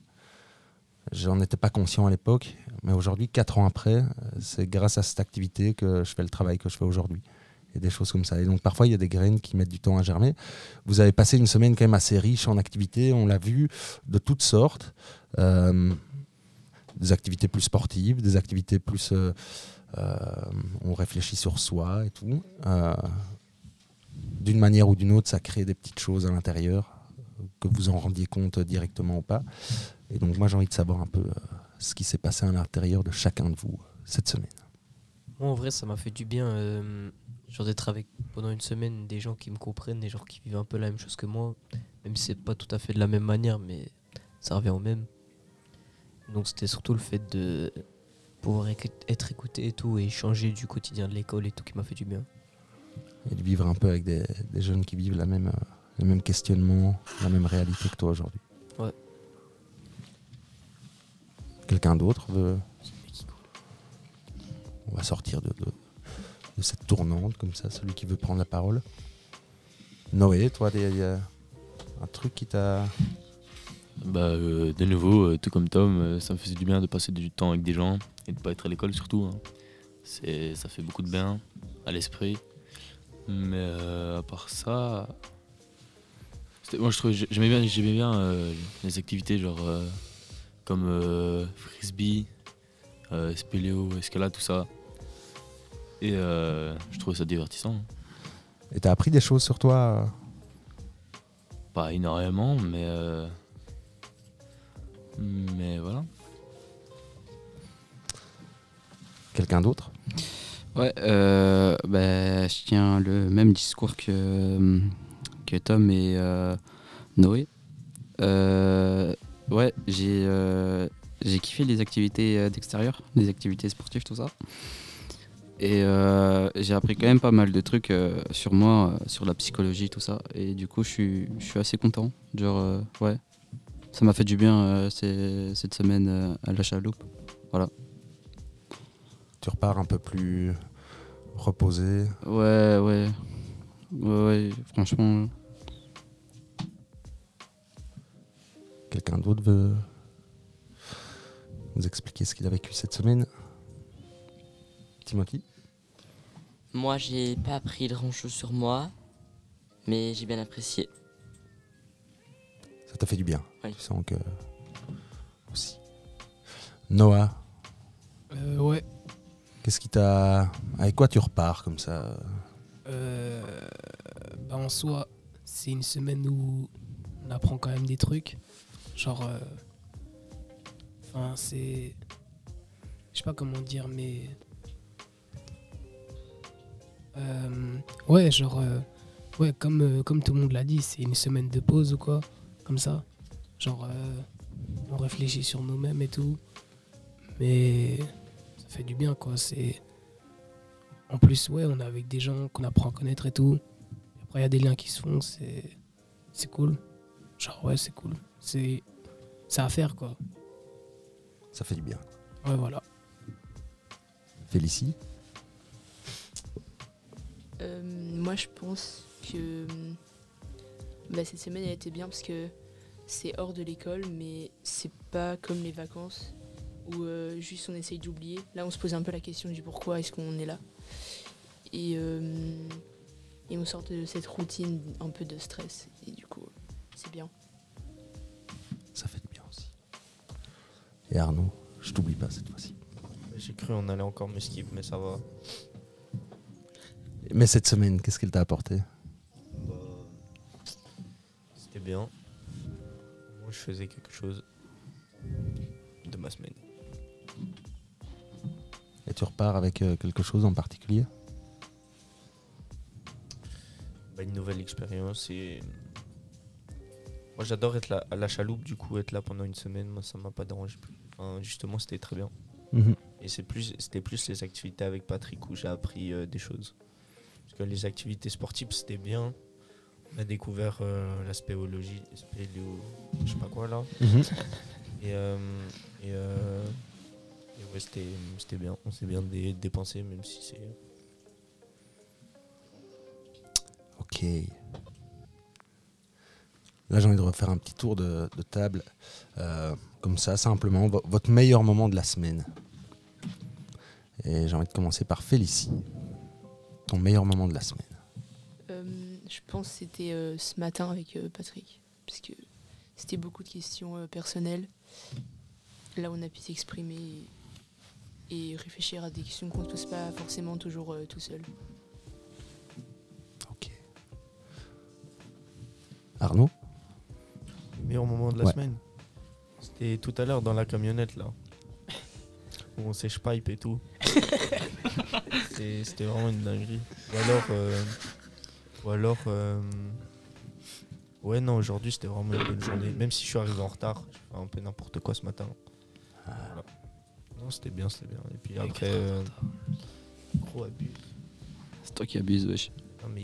J'en étais pas conscient à l'époque, Mais aujourd'hui, quatre ans après, c'est grâce à cette activité que je fais le travail que je fais aujourd'hui. Et des choses comme ça. Et donc parfois, il y a des graines qui mettent du temps à germer. Vous avez passé une semaine quand même assez riche en activités, on l'a vu, de toutes sortes. Euh, des activités plus sportives, des activités plus... euh, euh, on réfléchit sur soi et tout. D'une manière ou d'une autre, ça crée des petites choses à l'intérieur, que vous en rendiez compte directement ou pas. Et donc moi, j'ai envie de savoir un peu euh, ce qui s'est passé à l'intérieur de chacun de vous euh, cette semaine. Moi, en vrai, ça m'a fait du bien euh, genre d'être avec pendant une semaine des gens qui me comprennent, des gens qui vivent un peu la même chose que moi, même si c'est pas tout à fait de la même manière, mais ça revient au même. Donc c'était surtout le fait de pouvoir être écouté et tout, et changer du quotidien de l'école et tout qui m'a fait du bien. Et de vivre un peu avec des, des jeunes qui vivent la même, euh, le même questionnement, la même réalité que toi aujourd'hui. Ouais. Quelqu'un d'autre veut... On va sortir de, de- de cette tournante comme ça, celui qui veut prendre la parole. Noé, toi, il y a un truc qui t'a... Bah, euh, de nouveau, euh, tout comme Tom, euh, ça me faisait du bien de passer du temps avec des gens et de pas être à l'école surtout. hein. C'est, ça fait beaucoup de bien à l'esprit. Mais euh, à part ça, moi je trouvais, j'aimais bien, j'aimais bien euh, les activités genre euh, comme frisbee, spéléo, escalade, tout ça. Et je trouvais ça divertissant. Et t'as appris des choses sur toi Pas énormément, mais euh, mais voilà. Quelqu'un d'autre? Ouais, euh, bah, je tiens le même discours que, que Tom et euh, Noé. Euh, ouais, j'ai euh, j'ai kiffé les activités d'extérieur, les activités sportives, tout ça. Et j'ai appris quand même pas mal de trucs sur moi, sur la psychologie, tout ça. Et du coup, je suis, je suis assez content. Genre, ouais, ça m'a fait du bien cette semaine à la chaloupe. Voilà. Tu repars un peu plus reposé Ouais, ouais. Ouais, ouais, franchement. Quelqu'un d'autre veut nous expliquer ce qu'il a vécu cette semaine? Timothy? Moi, j'ai pas appris grand chose sur moi, mais j'ai bien apprécié. Ça t'a fait du bien Oui. Tu sens que. Aussi. Noah, Euh, ouais. Qu'est-ce qui t'a. Avec quoi tu repars comme ça? Euh, bah en soi, c'est une semaine où on apprend quand même des trucs. Genre. euh, Enfin, c'est. Je sais pas comment dire, mais. Euh, ouais, genre. euh, ouais, comme, euh, comme tout le monde l'a dit, c'est une semaine de pause ou quoi. Comme ça. Genre. on réfléchit sur nous-mêmes et tout. Mais. Fait du bien, quoi. C'est. En plus, ouais, on est avec des gens qu'on apprend à connaître et tout. Après, il y a des liens qui se font, c'est c'est cool. Genre, ouais, c'est cool. C'est c'est à faire, quoi. Ça fait du bien. Ouais, voilà. Félicie? Euh, moi, je pense que bah, cette semaine, elle a été bien parce que c'est hors de l'école, mais c'est pas comme les vacances où euh, juste on essaye d'oublier. Là, on se pose un peu la question du pourquoi est-ce qu'on est là. Et, euh, et on sort de cette routine un peu de stress. Et du coup, c'est bien. Ça fait du bien aussi. Et Arnaud, je t'oublie pas cette fois-ci. J'ai cru on allait encore me skip, mais ça va. Mais cette semaine, qu'est-ce qu'elle t'a apporté? Bah, C'était bien. Moi, je faisais quelque chose de ma semaine. Tu repars avec euh, quelque chose en particulier? Bah, une nouvelle expérience et. Moi, j'adore être là, à la chaloupe, du coup, être là pendant une semaine, moi, ça m'a pas dérangé. Enfin, justement, c'était très bien. Mhm. Et c'est plus, c'était plus les activités avec Patrick où j'ai appris euh, des choses. Parce que les activités sportives, c'était bien. On a découvert euh, la spéologie, je sais pas quoi là. Mhm. Et, euh, et, euh, et ouais, c'était, c'était bien. On s'est bien dé- dépensé, même si c'est. Ok. Là, j'ai envie de refaire un petit tour de, de table. Euh, comme ça, simplement, vo- votre meilleur moment de la semaine. Et j'ai envie de commencer par Félicie. Ton meilleur moment de la semaine. Euh, je pense que c'était euh, ce matin avec euh, Patrick. Parce que c'était beaucoup de questions euh, personnelles. Là, on a pu s'exprimer et, et réfléchir à des questions qu'on ne se pose pas forcément toujours euh, tout seul. Arnaud? Le meilleur moment de la Ouais. semaine. C'était tout à l'heure dans la camionnette là. Où on sèche pipe et tout. C'était vraiment une dinguerie. Ou alors. euh, ou alors. euh, ouais, non, aujourd'hui c'était vraiment une bonne journée. Même si je suis arrivé en retard, j'ai fait un peu n'importe quoi ce matin. Voilà. Non, c'était bien, c'était bien. Et puis après. euh, gros abus. C'est toi qui abuses, wesh. Non, mais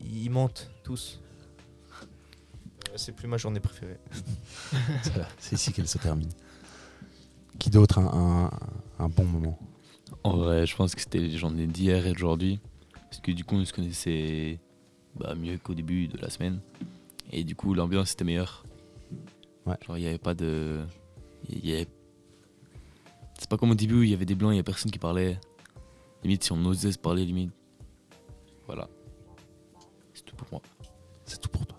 ils, mentent tous. Euh, C'est plus ma journée préférée. C'est ici qu'elle se termine. Qui d'autre un, un- un bon moment? En vrai, je pense que c'était les journées d'hier et d'aujourd'hui. Parce que du coup, on se connaissait bah, mieux qu'au début de la semaine. Et du coup, l'ambiance était meilleure. Genre, il n'y avait pas de. il y avait- C'est pas comme au début où il y avait des blancs, il n'y a personne qui parlait. Limite, si on osait se parler, limite. Voilà. C'est tout pour moi. C'est tout pour toi.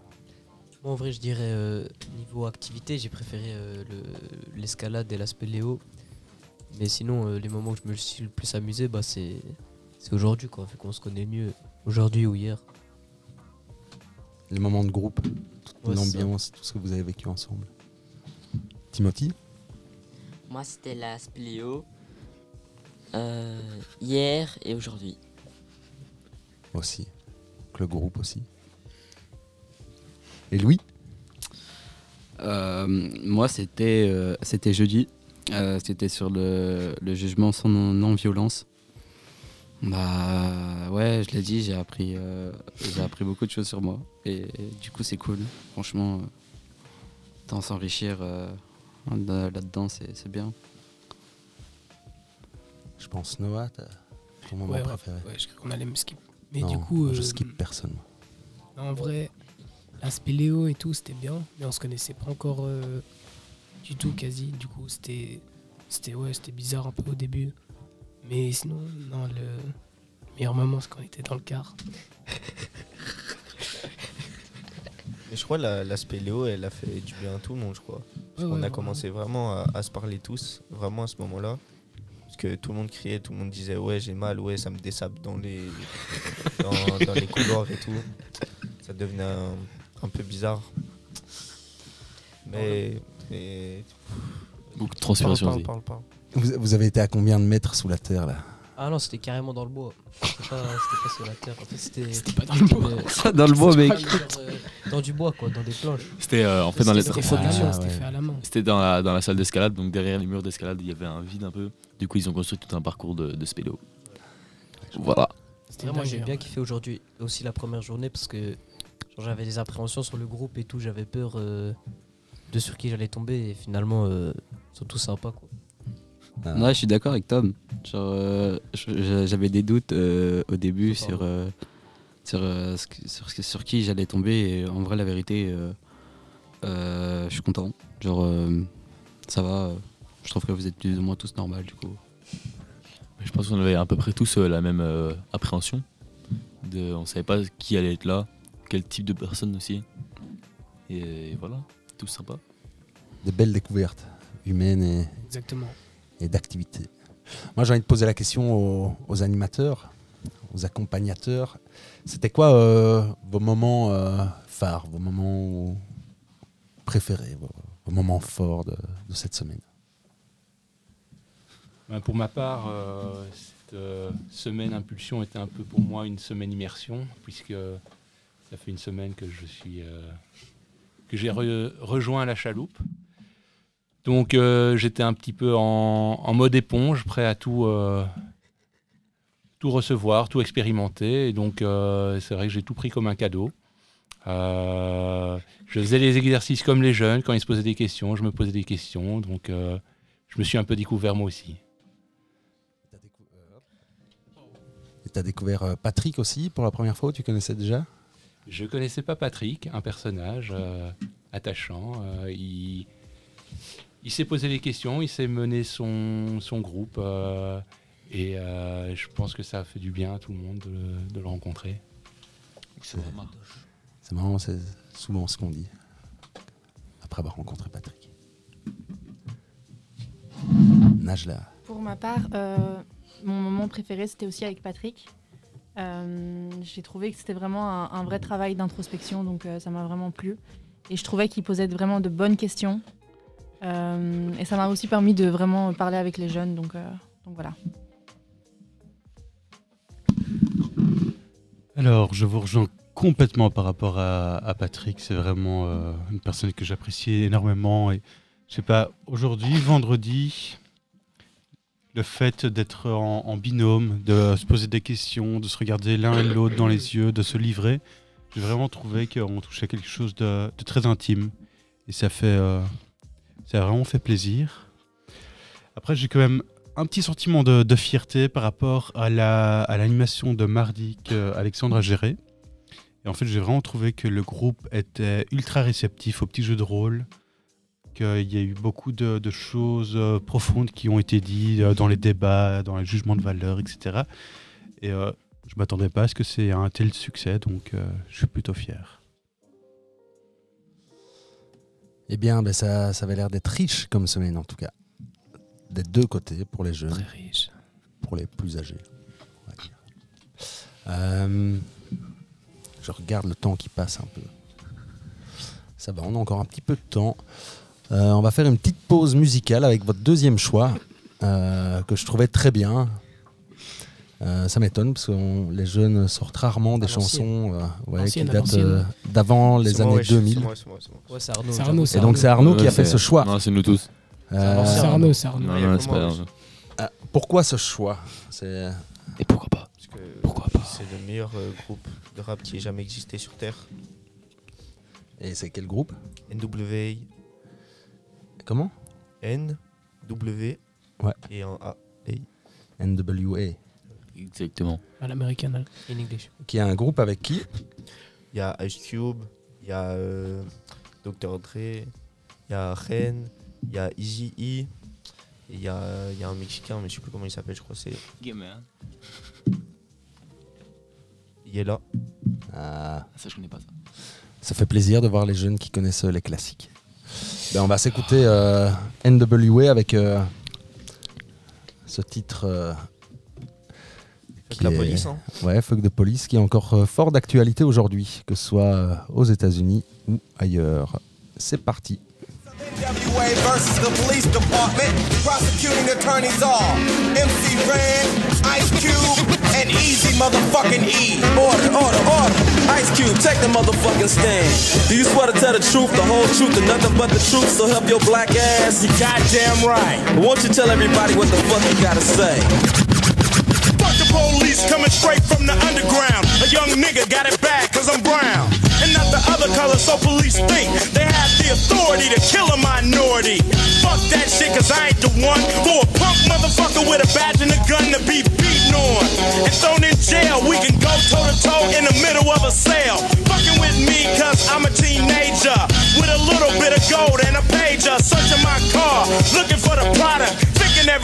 Moi, en vrai, je dirais euh, niveau activité, j'ai préféré euh, le- l'escalade et l'aspect Léo. Mais sinon, euh, les moments où je me suis le plus amusé, bah, c'est c'est aujourd'hui, quoi. Vu qu'on se connaît mieux aujourd'hui ou hier. Les moments de groupe, toute Ouais, l'ambiance, tout ce que vous avez vécu ensemble. Timothy? Moi, c'était la spléo euh, hier et aujourd'hui. aussi. Le groupe aussi. Et Louis? Euh, moi, c'était euh, c'était jeudi. Euh, c'était sur le, le jugement sans non- non-violence. Bah ouais, je l'ai dit, j'ai appris, euh, j'ai appris beaucoup de choses sur moi. Et, du coup, c'est cool. Franchement, euh, d'en s'enrichir euh, là-dedans, c'est c'est bien. Je pense Noah, t'as ton moment Ouais, ouais, préféré. ouais, je crois qu'on allait me skip. Mais Non, du coup. je euh, skip personne. En vrai, l'aspect Léo et tout, c'était bien, mais on se connaissait pas encore euh, du tout, quasi. Du coup, c'était, c'était, ouais, c'était bizarre un peu au début. Mais sinon, non, le meilleur moment, c'est quand on était dans le car. Mais je crois la- l'aspect Léo, elle a fait du bien à tout le monde, je crois. Parce Ouais, qu'on ouais, a commencé vraiment à, à se parler tous, vraiment à ce moment-là. Parce que tout le monde criait, tout le monde disait ouais j'ai mal, ouais ça me dessape dans les, dans, dans les couloirs et tout. Ça devenait un, un peu bizarre. Mais... mais- Beaucoup de transpiration Parle, aussi. parle, parle, Vous, vous avez été à combien de mètres sous la terre là? Ah non, c'était carrément dans le bois. C'était pas, sur la terre. En fait, c'était. Pas dans le bois. mais- Ça, dans le bois, mec. genre, euh, dans du bois, quoi, dans des planches. C'était euh, en fait dans les. C'était fait à la Ah, main, c'était ouais. fait à la main. C'était dans la, dans la salle d'escalade, donc derrière les murs d'escalade, il y avait un vide un peu. Du coup, ils ont construit tout un parcours de, de spéléo. Voilà. C'était Vraiment, j'ai bien kiffé aujourd'hui aussi la première journée parce que j'avais des appréhensions sur le groupe et tout. J'avais peur euh, de sur qui j'allais tomber et finalement, euh, ils sont tous sympas, quoi. Ah. Ouais, je suis d'accord avec Tom. Genre, euh, j'avais des doutes euh, au début sur, euh, sur, euh, sur, qui j'allais tomber. Et en vrai, la vérité, euh, euh, je suis content. Genre, euh, ça va. euh, Je trouve que vous êtes plus ou moins tous normaux, du coup. Je pense qu'on avait à peu près tous euh, la même euh, appréhension. De, on savait pas qui allait être là, quel type de personne aussi. Et voilà, tout sympa. Des belles découvertes humaines et, Exactement. Et d'activités. Moi, j'ai envie de poser la question aux, animateurs, aux accompagnateurs. C'était quoi euh, vos moments euh, phares, vos moments préférés, vos, moments forts de, cette semaine? Ben, pour ma part, euh, cette semaine impulsion était un peu pour moi une semaine immersion, puisque ça fait une semaine que je suis j'ai re- rejoint la chaloupe. Donc euh, j'étais un petit peu en, en mode éponge, prêt à tout euh, tout recevoir, tout expérimenter. Et donc euh, c'est vrai que j'ai tout pris comme un cadeau. Je faisais les exercices comme les jeunes, quand ils se posaient des questions, je me posais des questions. Donc je me suis un peu découvert moi aussi. Et tu as découvert Patrick aussi pour la première fois, tu connaissais déjà? Je connaissais pas Patrick, un personnage attachant. il il s'est posé des questions, il s'est mené son, son groupe. euh, Et euh, je pense que ça a fait du bien à tout le monde de, de le rencontrer. C'est c'est marrant, c'est souvent ce qu'on dit après avoir rencontré Patrick. Najla. Pour ma part, euh, mon moment préféré, c'était aussi avec Patrick. Euh, J'ai trouvé que c'était vraiment un, un vrai travail d'introspection, donc euh, ça m'a vraiment plu. Et je trouvais qu'il posait vraiment de bonnes questions. Euh, et ça m'a aussi permis de vraiment parler avec les jeunes, donc, euh, donc voilà. Alors, je vous rejoins complètement par rapport à, Patrick. C'est vraiment euh, une personne que j'apprécie énormément. Et je sais pas, aujourd'hui, vendredi, le fait d'être en, binôme, de se poser des questions, de se regarder l'un et l'autre dans les yeux, de se livrer, j'ai vraiment trouvé qu'on touchait quelque chose de, très intime. Et ça fait, ça a vraiment fait plaisir. Après, j'ai quand même un petit sentiment de, fierté par rapport à la à l'animation de mardi qu'Alexandre a géré. Et en fait, j'ai vraiment trouvé que le groupe était ultra réceptif au petit jeu de rôle, qu'il y a eu beaucoup de, choses euh, profondes qui ont été dites euh, dans les débats, dans les jugements de valeur, etc. Et euh, je m'attendais pas à ce que c'est un tel succès, donc je suis plutôt fier. Eh bien, ben, ça, ça avait l'air d'être riche comme semaine en tout cas. Des deux côtés, pour les jeunes. Très riche. Pour les plus âgés. on va dire. Euh, je regarde le temps qui passe un peu. Ça va, on a encore un petit peu de temps. Euh, on va faire une petite pause musicale avec votre deuxième choix, euh, que je trouvais très bien. Euh, ça m'étonne parce que on- les jeunes sortent rarement des chansons euh, ouais, qui datent euh, d'avant les moi, années ouais, c'est 2000. moi, c'est moi, c'est moi. Ouais, c'est Arnaud. C'est j'avoue. Arnaud, Et donc c'est Arnaud qui a fait ce choix. Non, c'est nous tous. C'est Arnaud, c'est Arnaud. Non, a non, pas pourquoi ce choix? Et pourquoi pas? Pourquoi c'est le meilleur euh, groupe de rap qui ait jamais existé sur Terre. et c'est quel groupe? NWA. Comment? N, W Ouais. et un A. NWA. Exactement. À l'américaine. hein. In English. Qui est un groupe avec qui Il y a Ice Cube, il y a euh, Dr. Dre, il y a Ren, il y a Easy E, il y a, il y a un Mexicain, mais je sais plus comment il s'appelle, je crois que c'est Yella. Ah, Ça, je connais pas ça. Ça fait plaisir de voir les jeunes qui connaissent euh, les classiques. Ben, on va s'écouter euh, NWA avec euh, ce titre. Fuck la est- police, hein. Ouais, Fuck de Police, qui est encore euh, fort d'actualité aujourd'hui, que ce soit euh, aux États-Unis ou ailleurs. C'est parti. NWA versus the police department. Prosecuting attorneys are MC Ren, Ice Cube, and Easy motherfucking E. Order, order, order. Ice Cube, take the motherfucking stand. Do you swear to tell the truth, the whole truth, and nothing but the truth? So help your black ass. You goddamn right. Won't you tell everybody what the fuck you gotta say? Police coming straight from the underground. A young nigga got it bad cause I'm brown. And not the other color, so police think they have the authority to kill a minority. Fuck that shit cause I ain't the one for a punk motherfucker with a badge and a gun to be beaten on. And thrown in jail, we can go toe to toe in the middle of a cell. Fucking with me cause I'm a teenager. With a little bit of gold and a pager. Searching my car, looking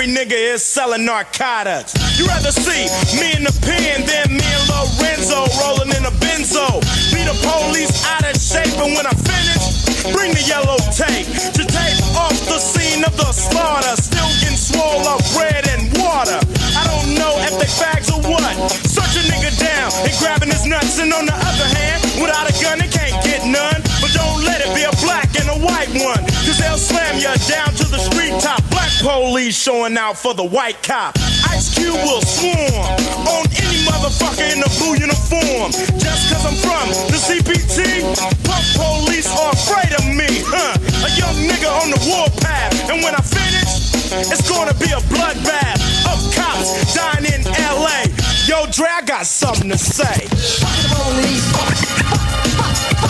every nigga is selling narcotics. You rather see me in the pen than me and Lorenzo rolling in a benzo. Be the police out of shape, and when I finish, bring the yellow tape to tape off the scene of the slaughter. Still getting swole up bread and water. I don't know if they fags or what. Search a nigga down and grabbing his nuts, and on the other hand, without a gun, they can't get none. Don't let it be a black and a white one, cause they'll slam you down to the street top. Black police showing out for the white cop. Ice Cube will swarm on any motherfucker in the blue uniform. Just cause I'm from the CPT, punk police are afraid of me, huh? A young nigga on the warpath, and when I finish, it's gonna be a bloodbath of cops dying in LA. Yo, Dre, I got something to say. Fuck the police.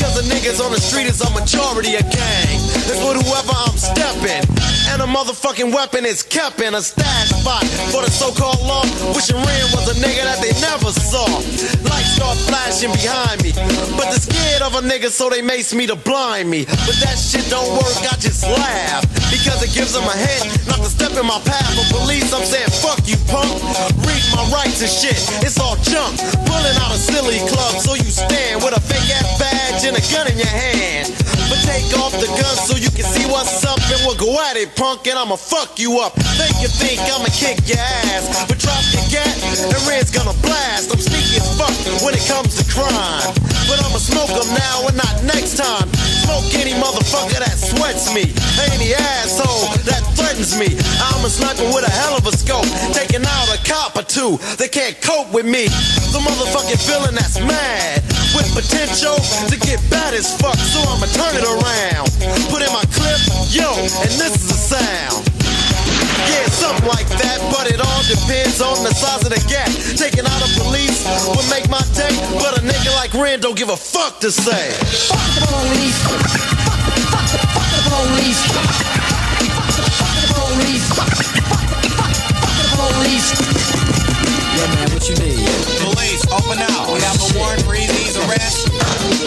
Because the niggas on the street is a majority of gang. That's with whoever I'm stepping. And a motherfucking weapon is kept in a stash spot for the so-called law. Wishing Ren was a nigga that they never saw. Lights start flashing behind me. But they're scared of a nigga so they mace me to blind me. But that shit don't work, I just laugh. Because it gives them a head not to step in my path. But police, I'm saying fuck you punk. Read my rights and shit, it's all junk. Pulling out a silly club so you stand with a fake ass badge and a gun in your hand. But take off the gun so you can see what's up and we'll go at it, punk, and I'ma fuck you up. Think you think I'ma kick your ass, but drop your gat and Red's gonna blast. I'm sneaky as fuck when it comes to crime. But I'ma smoke 'em now and not next time. Smoke any motherfucker that sweats me. Any asshole that threatens me. I'm a sniper with a hell of a scope. Taking out a cop or two. They can't cope with me. The motherfucking villain that's mad. With potential to get bad as fuck. So I'ma turn it around. Put in my clip, yo, and this is the sound. Yeah, something like that, but it all depends on the size of the gap. Taking out a police would make my day, but a nigga like Ren don't give a fuck to say. Fuck the police. Fuck the, fuck the, fuck the police. Fuck the police. Fuck the police. Yeah, man, what you need? Police, open out. We have a warrant for Easy's arrest.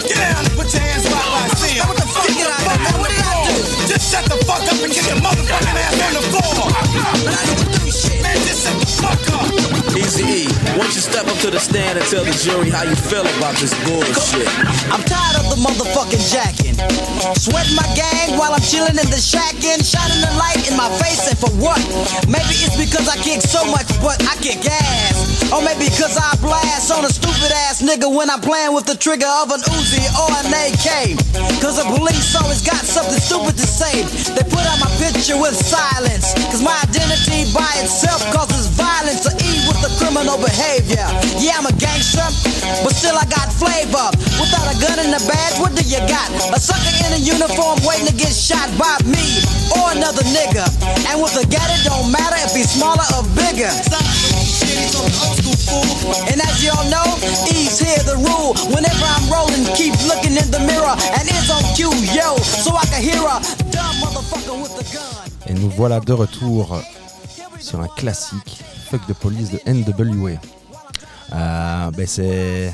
Get down and put your hands up while I see him. What the fuck? Get out of here, Just shut the fuck up and get your motherfucking ass on the floor. But I didn't do shit. Man, just shut the fuck up. Easy E, why don't you step up to the stand and tell the jury how you feel about this bullshit? I'm tired of the motherfucking jacking. Sweating my gang while I'm chilling in the shack and shining the light in my face and for what? Maybe it's because I kick so much, but I kick ass. Or maybe because I blast on a stupid ass nigga when I'm playing with the trigger of an Uzi or an AK. Cause the police always got something stupid to say. They put out my picture with silence. Cause my identity by itself causes violence. to E with the criminal behavior. Yeah, I'm a gangster, but still I got flavor. Without a gun and a badge, what do you got? A sucker in a uniform waiting to get shot by me or another nigga. And with a gat, it don't matter if he's smaller or bigger. And as y'all know, E's here the rule. Whenever I'm rolling, keep looking in the mirror. And it's on cue, yo, so I can hear a Et nous voilà de retour sur un classique, Fuck de police de NWA. Euh, ben c'est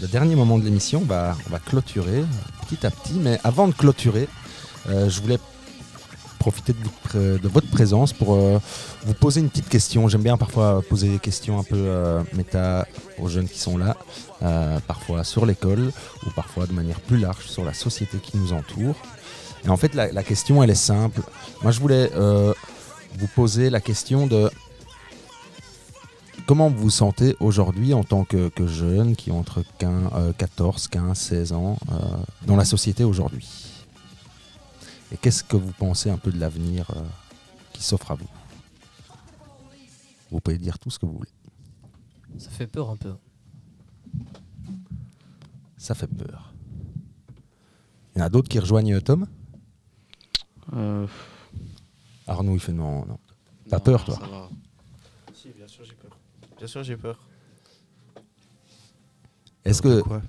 le dernier moment de l'émission, on va, clôturer petit à petit, mais avant de clôturer, euh, je voulais profiter de, votre- présence pour euh, vous poser une petite question. J'aime bien parfois poser des questions un peu euh, méta aux jeunes qui sont là, parfois sur l'école ou parfois de manière plus large sur la société qui nous entoure. Et en fait, la, la question, elle est simple. Moi, je voulais euh, vous poser la question de comment vous vous sentez aujourd'hui en tant que, que jeune qui ont entre 15, euh, 14, 15, 16 ans euh, dans la société aujourd'hui Et qu'est-ce que vous pensez un peu de l'avenir euh, qui s'offre à vous? Vous pouvez dire tout ce que vous voulez. Ça fait peur un peu. Ça fait peur. Il y en a d'autres qui rejoignent Tom? Arnaud, il fait non, non. T'as peur, toi ça va. Si, bien sûr, j'ai peur. Bien sûr, j'ai peur. Est-ce que. quoi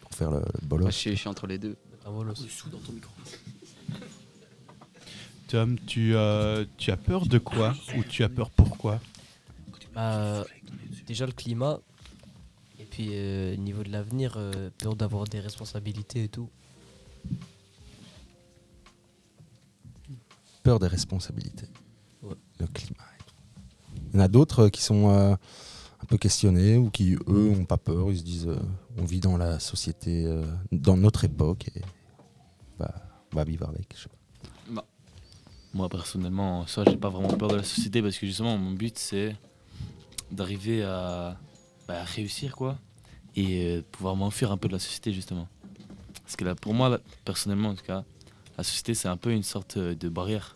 Pour faire le, le bolos. Moi, je, suis, je suis entre les deux. Tom, tu, euh, tu as peur de quoi Ou tu as peur pourquoi Bah, déjà le climat. Et puis, euh, niveau de l'avenir, euh, peur d'avoir des responsabilités et tout. Peur des responsabilités. Ouais. Le climat et tout. Il y en a d'autres euh, qui sont euh, un peu questionnés ou qui, eux, n'ont pas peur. Ils se disent euh, on vit dans la société, euh, dans notre époque et bah, on va vivre avec. je sais pas. Bah, moi personnellement, ça j'ai pas vraiment peur de la société parce que justement mon but c'est d'arriver à, bah, à réussir quoi et pouvoir m'enfuir un peu de la société justement. Parce que là, pour moi, là, personnellement en tout cas, la société c'est un peu une sorte euh, de barrière.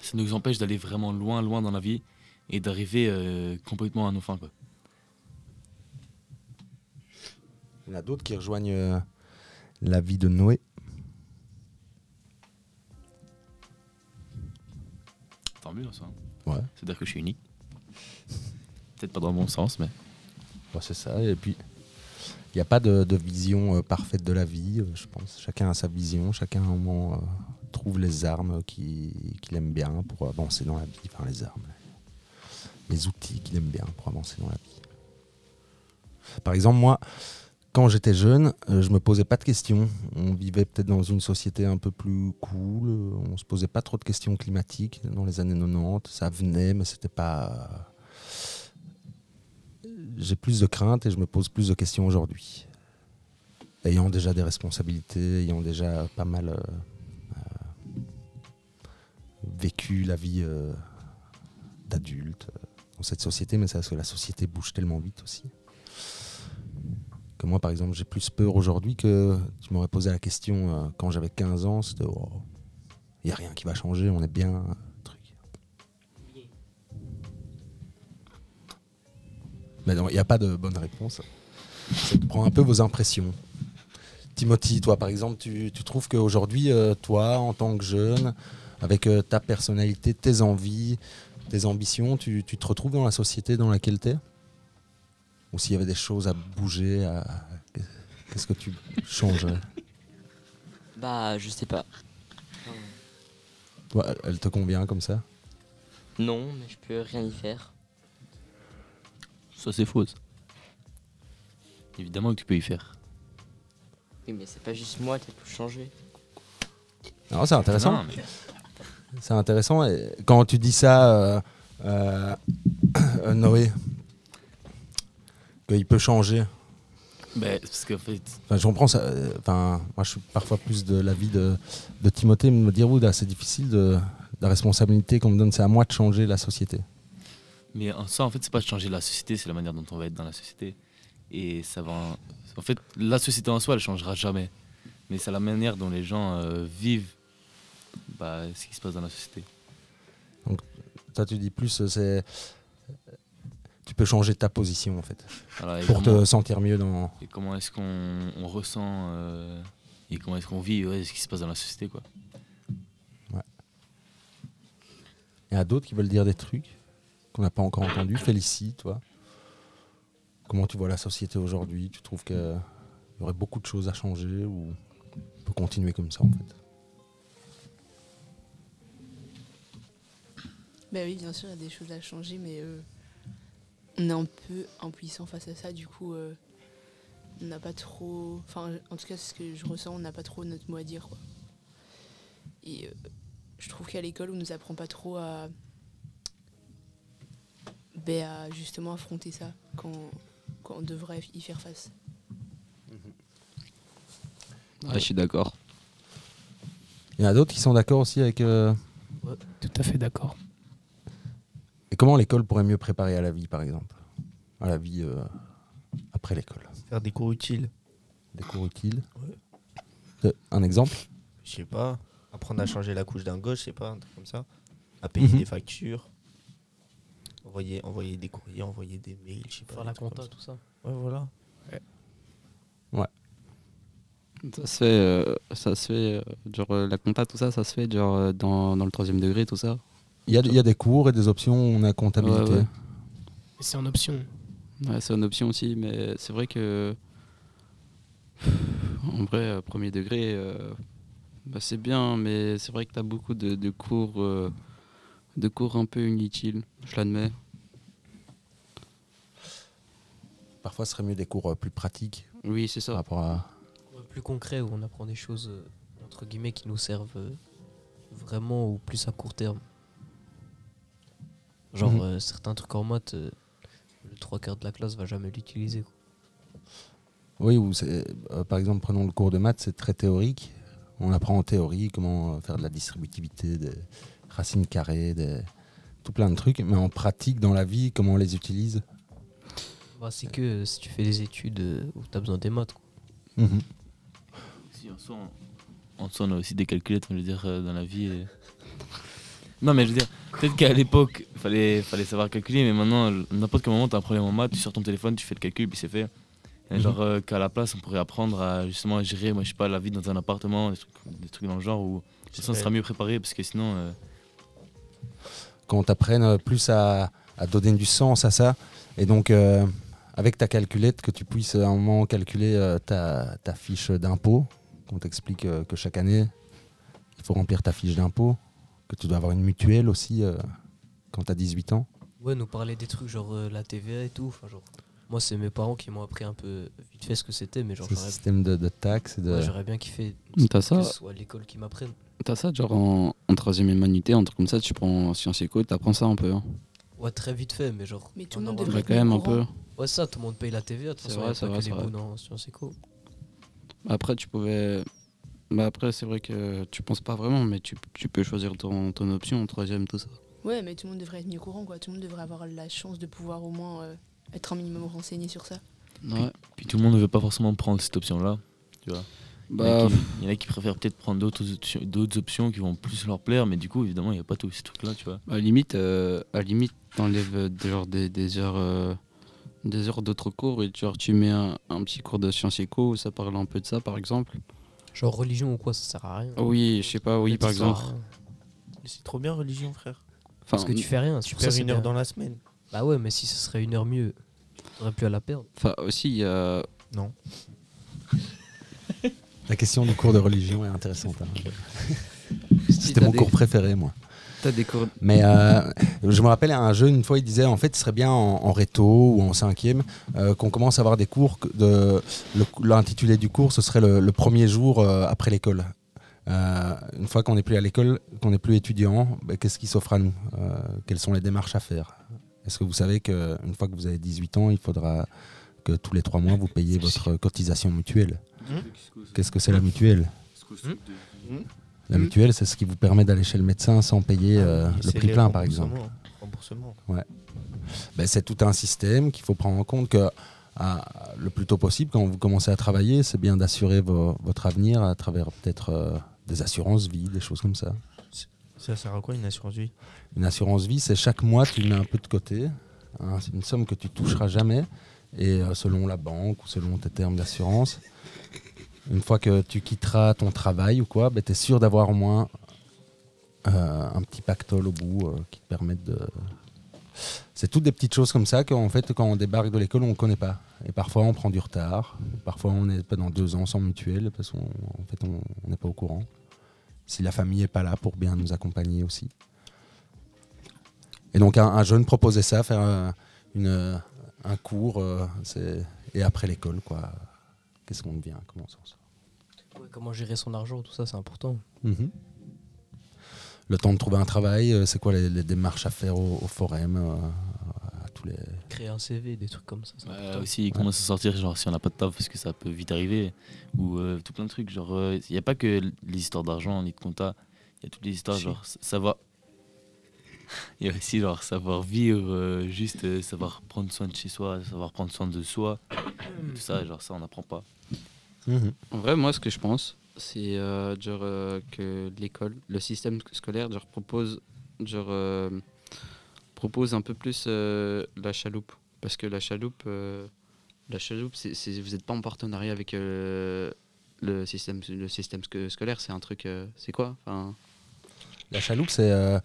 Ça nous empêche d'aller vraiment loin, loin dans la vie et d'arriver euh, complètement à nos fins quoi. Il y en a d'autres qui rejoignent euh, la vie de Noé. lui en soi. Ouais. C'est-à-dire que je suis unique. Peut-être pas dans le bon sens, mais. C'est ça. Et puis, il n'y a pas de, vision euh, parfaite de la vie, euh, je pense. Chacun a sa vision, chacun à un moment euh, trouve les armes qui- qu'il aime bien pour avancer dans la vie. Enfin, les armes, les outils qu'il aime bien pour avancer dans la vie. Par exemple, moi, quand j'étais jeune, je me posais pas de questions. On vivait peut-être dans une société un peu plus cool. On se posait pas trop de questions climatiques dans les années 90. Ça venait, mais c'était pas j'ai plus de craintes et je me pose plus de questions aujourd'hui. Ayant déjà des responsabilités, ayant déjà pas mal euh, euh, vécu la vie euh, d'adulte dans cette société, mais c'est parce que la société bouge tellement vite aussi. Que moi, par exemple, j'ai plus peur aujourd'hui que tu m'aurais posé la question quand j'avais 15 ans, c'était il n'y a rien qui va changer, on est bien. Mais non, il n'y a pas de bonne réponse. De prendre un peu vos impressions. Timothy, toi par exemple, tu, tu trouves qu'aujourd'hui, euh, toi, en tant que jeune, avec euh, ta personnalité, tes envies, tes ambitions, tu, tu te retrouves dans la société dans laquelle tu es Ou s'il y avait des choses à bouger, à... qu'est-ce que tu changerais? Bah, je sais pas. Toi, elle te convient comme ça? Non, mais je peux rien y faire. Ça, c'est faux. ça. Évidemment que tu peux y faire. Oui, mais c'est pas juste moi qui a tout changé. Non, c'est intéressant. Non, mais- C'est intéressant. Et quand tu dis ça, euh, euh, euh, Noé, qu'il peut changer. Ben, parce qu'en fait. Enfin, je comprends ça. euh, Enfin, moi, je suis parfois plus de l'avis de, de Timothée, de me dire, là, c'est difficile de la responsabilité qu'on me donne, c'est à moi de changer la société. Mais en soi, en fait, c'est pas de changer la société, c'est la manière dont on va être dans la société. Et ça va. En fait, la société en soi, elle changera jamais. Mais c'est la manière dont les gens euh, vivent bah, ce qui se passe dans la société. Donc, toi, tu dis plus, euh, c'est. Tu peux changer ta position, en fait. Voilà, pour comment- te sentir mieux dans. Et comment est-ce qu'on on ressent euh, et comment est-ce qu'on vit ouais, ce qui se passe dans la société, quoi. Il y a d'autres qui veulent dire des trucs? Qu'on n'a pas encore entendus. Félicie, toi. Comment tu vois la société aujourd'hui? Tu trouves qu'il y aurait beaucoup de choses à changer ou on peut continuer comme ça en fait? Bah oui, bien sûr, il y a des choses à changer, mais euh, on est un peu impuissant face à ça. Du coup, euh, on n'a pas trop. Enfin, en tout cas, c'est ce que je ressens, on n'a pas trop notre mot à dire. Et euh, je trouve qu'à l'école, on nous apprend pas trop à. Ben, à justement affronter ça quand, quand on devrait y faire face. Ouais, je suis d'accord. Il y en a d'autres qui sont d'accord aussi avec. euh, Tout à fait d'accord. Et comment l'école pourrait mieux préparer à la vie, par exemple? À la vie euh, après l'école Faire des cours utiles. Des cours utiles Euh, Un exemple? Je sais pas. Apprendre à changer la couche d'un gauche, je sais pas, un truc comme ça. À payer Mhm. des factures. Envoyer, envoyer des courriers, envoyer des mails, je sais pas. Faire la compta, tout ça. Ouais, voilà. Ouais. Ça se fait, euh, ça se fait euh, genre euh, la compta, tout ça, ça se fait genre dans, dans le troisième degré, tout ça. il y, a, il y a des cours et des options on a comptabilité. Ouais, ouais. C'est en option. Ouais, c'est une option aussi, mais c'est vrai que en vrai, premier degré, euh, bah, c'est bien, mais c'est vrai que tu as beaucoup de, de cours, euh, de cours un peu inutiles, je l'admets. Parfois, ce serait mieux des cours euh, plus pratiques. Oui, c'est ça. Par rapport à. Ouais, plus concret où on apprend des choses euh, entre guillemets qui nous servent euh, vraiment ou plus à court terme. Genre Mhm. euh, certains trucs en maths, euh, le trois quarts de la classe va jamais l'utiliser. Oui, ou c'est, euh, par exemple, prenons le cours de maths, c'est très théorique. On apprend en théorie comment faire de la distributivité, des racines carrées, des... tout plein de trucs. Mais en pratique, dans la vie, comment on les utilise Bah, c'est que euh, si tu fais des études euh, où tu as besoin des maths. quoi. Mhm. Si, en soi, on, en soi, on a aussi des calculettes, je veux dire, euh, dans la vie. et- Non, mais je veux dire, peut-être qu'à l'époque, il fallait, fallait savoir calculer, mais maintenant, n'importe quel moment, tu as un problème en maths, tu sors ton téléphone, tu fais le calcul, puis c'est fait. Et Mhm. Genre, euh, qu'à la place, on pourrait apprendre à justement gérer, moi, je sais pas, la vie dans un appartement, des trucs, des trucs dans le genre où ça sera mieux préparé, parce que sinon. euh, qu'on t'apprenne euh, plus à, à donner du sens à ça. Et donc, euh, avec ta calculette, que tu puisses à un moment calculer euh, ta, ta fiche d'impôt, qu'on t'explique euh, que chaque année, il faut remplir ta fiche d'impôt, que tu dois avoir une mutuelle aussi euh, quand tu as 18 ans. Ouais, nous parler des trucs genre euh, la TVA et tout. Enfin, genre, moi, c'est mes parents qui m'ont appris un peu vite fait ce que c'était, mais genre, j'aurais- système de, de taxes. et De... Ouais, j'aurais bien kiffé T'as ça que ce soit l'école qui m'apprenne. T'as ça, genre en, en troisième humanité, un truc comme ça, tu prends Sciences Éco, t'apprends ça un peu. hein. Ouais, très vite fait, mais genre. Mais tout on le monde devrait quand même un peu. Ouais, ça, tout le monde paye la TVA. De toute C'est façon, vrai, c'est vrai, que c'est vrai. Sciences Éco. Après, tu pouvais. Bah après, c'est vrai que tu penses pas vraiment, mais tu, tu peux choisir ton, ton option en troisième, tout ça. Ouais, mais tout le monde devrait être mieux au courant, quoi. Tout le monde devrait avoir la chance de pouvoir au moins euh, être un minimum renseigné sur ça. Ouais. Puis tout le monde ne veut pas forcément prendre cette option-là. Tu vois. Il y en a Bah, qui- il y en a qui préfèrent peut-être prendre d'autres options, d'autres options qui vont plus leur plaire, mais du coup, évidemment, il n'y a pas tous ces trucs-là, tu vois. À la limite, euh, à limite, t'enlèves euh, des, genre des, des heures, euh, des heures d'autres cours et genre tu mets un, un petit cours de sciences éco où ça parle un peu de ça, par exemple. Genre religion ou quoi, ça sert à rien. Oui, je sais pas, oui, par à exemple. C'est trop bien, religion, frère. Parce que tu fais rien. Tu perds une heure bien. dans la semaine. Bah ouais, mais si ce serait une heure mieux, t'aurais plus à la perdre. Enfin, aussi, il y a. Non. La question du cours de religion est intéressante. hein. C'était mon des- cours préféré, moi. T'as des cours. Mais euh, je me rappelle un jeune, une fois, il disait en fait, ce serait bien en, en réto ou en cinquième euh, qu'on commence à avoir des cours. De, L'intitulé du cours, ce serait le, le premier jour euh, après l'école. Une fois qu'on n'est plus à l'école, qu'on n'est plus étudiant, ben, qu'est-ce qui s'offre à nous Quelles sont les démarches à faire? Est-ce que vous savez qu'une fois que vous avez 18 ans, il faudra que tous les trois mois, vous payiez votre cotisation mutuelle? Qu'est-ce que c'est la mutuelle La Hmm. mutuelle, c'est ce qui vous permet d'aller chez le médecin sans payer euh, le prix plein, par exemple. Ouais. Ben, c'est tout un système qu'il faut prendre en compte que à- le plus tôt possible, quand vous commencez à travailler, c'est bien d'assurer vo- votre avenir à travers peut-être euh, des assurances vie, des choses comme ça. Ça sert à quoi une assurance vie? Une assurance vie, c'est chaque mois, tu mets un peu de côté. hein, c'est une somme que tu toucheras jamais. Et euh, selon la banque ou selon tes termes d'assurance, une fois que tu quitteras ton travail ou quoi, ben, tu es sûr d'avoir au moins euh, un petit pactole au bout euh, qui te permette de. C'est toutes des petites choses comme ça qu'en fait, quand on débarque de l'école, on ne connaît pas. Et parfois, on prend du retard. Parfois, on est pendant deux ans sans mutuelle parce qu'en en fait, on n'est pas au courant. Si la famille n'est pas là pour bien nous accompagner aussi. Et donc, un, un jeune proposait ça, faire un, une, euh, un cours, euh, et après l'école, quoi. Qu'est-ce qu'on devient? Comment on s'en sort? Ouais, comment gérer son argent, tout ça, c'est important. Mhm. Le temps de trouver un travail, euh, c'est quoi les, les démarches à faire au, au forum euh, à tous les... Créer un CV, des trucs comme ça. Ouais, aussi, comment s'en sortir genre, si on n'a pas de taf, parce que ça peut vite arriver. Ou euh, tout plein de trucs. Genre, il n'y a pas que les histoires d'argent ni de compta. Il y a toutes les histoires, Si. genre, savoir. Il y a aussi, genre, savoir vivre, euh, juste euh, savoir prendre soin de chez soi, savoir prendre soin de soi. tout ça, genre, ça, on n'apprend pas. En vrai, moi, ce que je pense, c'est euh, genre euh, que l'école, le système scolaire, genre propose, genre euh, propose un peu plus euh, la chaloupe, parce que la chaloupe, euh, la chaloupe, c'est, c'est- vous n'êtes pas en partenariat avec euh, le système, le système sco- scolaire, c'est un truc, euh, c'est quoi? Enfin, La chaloupe, c'est euh,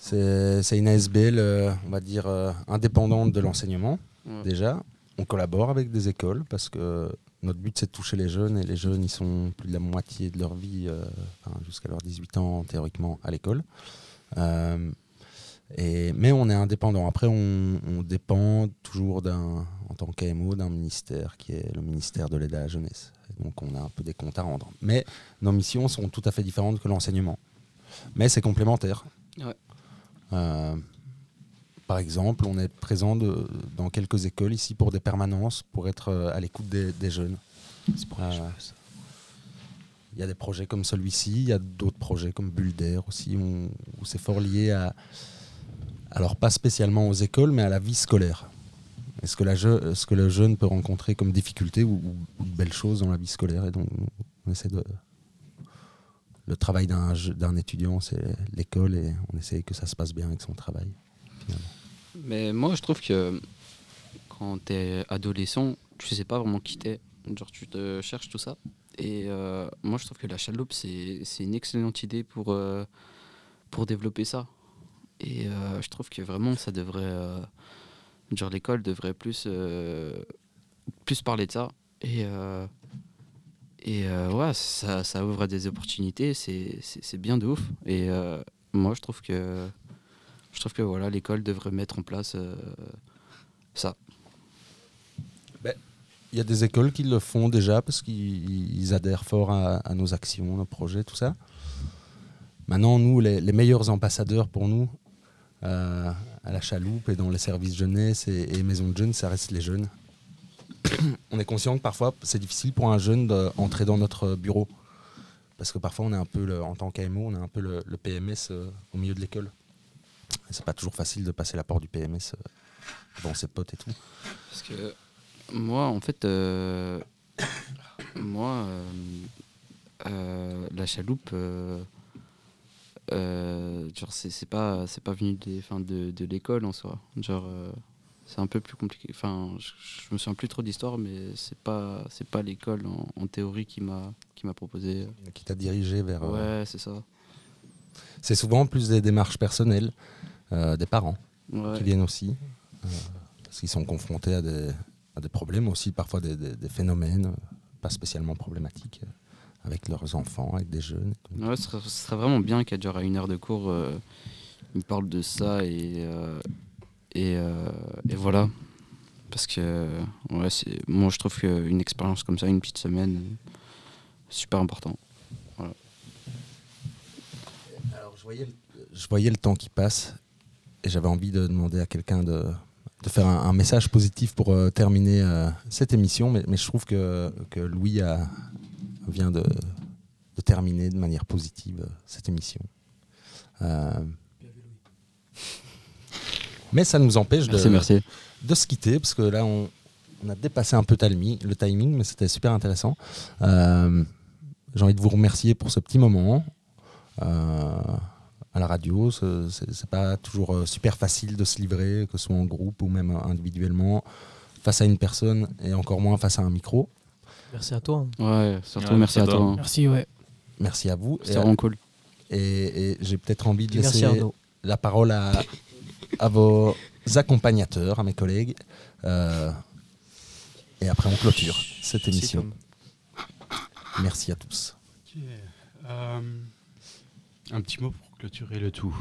c'est une ASBL, euh, on va dire, euh, indépendante de l'enseignement, Ouais. déjà. On collabore avec des écoles parce que notre but, c'est de toucher les jeunes et les jeunes, ils sont plus de la moitié de leur vie, euh, enfin, jusqu'à leurs 18 ans, théoriquement, à l'école. Euh, et, mais on est indépendant. Après, on, on dépend toujours d'un, en tant qu'AMO d'un ministère qui est le ministère de l'aide à la jeunesse. Donc, on a un peu des comptes à rendre. Mais nos missions sont tout à fait différentes que l'enseignement. Mais c'est complémentaire. Ouais. Euh, par exemple, on est présent de- dans quelques écoles ici pour des permanences, pour être euh, à l'écoute des, des jeunes. Euh, Il y a des projets comme celui-ci, il y a d'autres projets comme Bulle d'air aussi, où, où c'est fort lié à, alors pas spécialement aux écoles, mais à la vie scolaire. Je- ce que le jeune peut rencontrer comme difficulté ou, ou- de belles choses dans la vie scolaire Et donc, on essaie. Le travail d'un étudiant, c'est l'école et on essaie que ça se passe bien avec son travail. Mais moi, je trouve que quand t'es adolescent, tu sais pas vraiment qui t'es. Genre, tu te cherches tout ça. Et euh, moi, je trouve que la chaloupe, c'est c'est une excellente idée pour, euh, pour développer ça. Et euh, je trouve que vraiment, ça devrait. Genre, l'école devrait plus, euh, plus parler de ça. Et, euh, et euh, ouais, ça, ça ouvre des opportunités. C'est bien de ouf. Et moi, je trouve que. Je trouve que voilà, l'école devrait mettre en place ça. Il y a des écoles qui le font déjà parce qu'ils ils adhèrent fort à, nos actions, nos projets, tout ça. Maintenant, nous, les, meilleurs ambassadeurs pour nous, à la chaloupe et dans les services jeunesse et, maisons de jeunes, ça reste les jeunes. on est conscient que parfois, c'est difficile pour un jeune d'entrer dans notre bureau. Parce que parfois, on est un peu, le- en tant qu'AMO, on est un peu le, PMS euh, au milieu de l'école. C'est pas toujours facile de passer la porte du PMS euh, devant ses potes et tout. Parce que moi, en fait, euh, moi, euh, euh, la chaloupe, euh, euh, genre, c'est pas, c'est pas venu des, enfin, de, de l'école en soi. Genre, euh, c'est un peu plus compliqué. Enfin, je, je me souviens plus trop d'histoire, mais c'est pas, c'est pas l'école en, en théorie qui m'a, qui m'a proposé. Qui t'a dirigé vers. euh, Ouais, c'est ça. C'est souvent plus des démarches personnelles euh, des parents Ouais. qui viennent aussi, euh, parce qu'ils sont confrontés à des, à des problèmes aussi, parfois des, des- des phénomènes euh, pas spécialement problématiques euh, avec leurs enfants, avec des jeunes. Ouais, ce serait, ce serait vraiment bien qu'à à une heure de cours, euh, il parle de ça et, euh, et, euh, et voilà. Parce que ouais, moi je trouve qu'une expérience comme ça, une petite semaine, euh, c'est super important. Voilà. Alors, je voyais, le, je voyais le temps qui passe et j'avais envie de demander à quelqu'un de, de faire un, un message positif pour terminer cette émission, mais, mais je trouve que, que Louis a, vient de, de terminer de manière positive euh, cette émission. Euh, mais ça nous empêche de, merci. de se quitter, parce que là, on, on a dépassé un peu le timing, mais c'était super intéressant. Euh, J'ai envie de vous remercier pour ce petit moment euh, à la radio. Ce- C'est pas toujours super facile de se livrer, que ce soit en groupe ou même individuellement, face à une personne et encore moins face à un micro. Merci à toi. Ouais, surtout merci à toi. hein. Merci, ouais. Merci à vous. C'était à- vraiment cool. Et, et j'ai peut-être envie de laisser la parole à, à vos accompagnateurs, à mes collègues. Euh, et après, on clôture cette émission. Merci à tous. Euh, un petit mot pour clôturer le tout.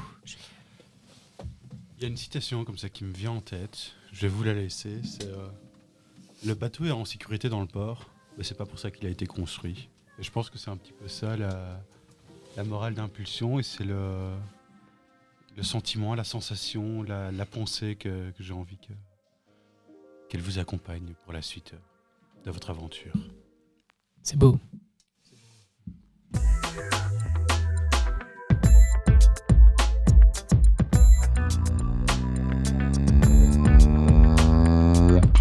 Il y a une citation comme ça qui me vient en tête. Je vais vous la laisser. C'est euh, le bateau est en sécurité dans le port, mais c'est pas pour ça qu'il a été construit. Et je pense que c'est un petit peu ça la, la morale d'impulsion et c'est le, le sentiment, la sensation, la, la pensée que, que j'ai envie que- qu'elle vous accompagne pour la suite de votre aventure. C'est beau.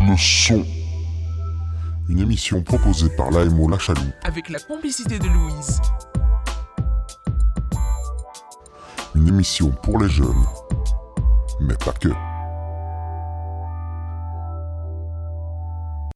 Le son. Une émission proposée par l'AMO La Chaloupe, Avec la complicité de Louise. une émission pour les jeunes, mais pas que.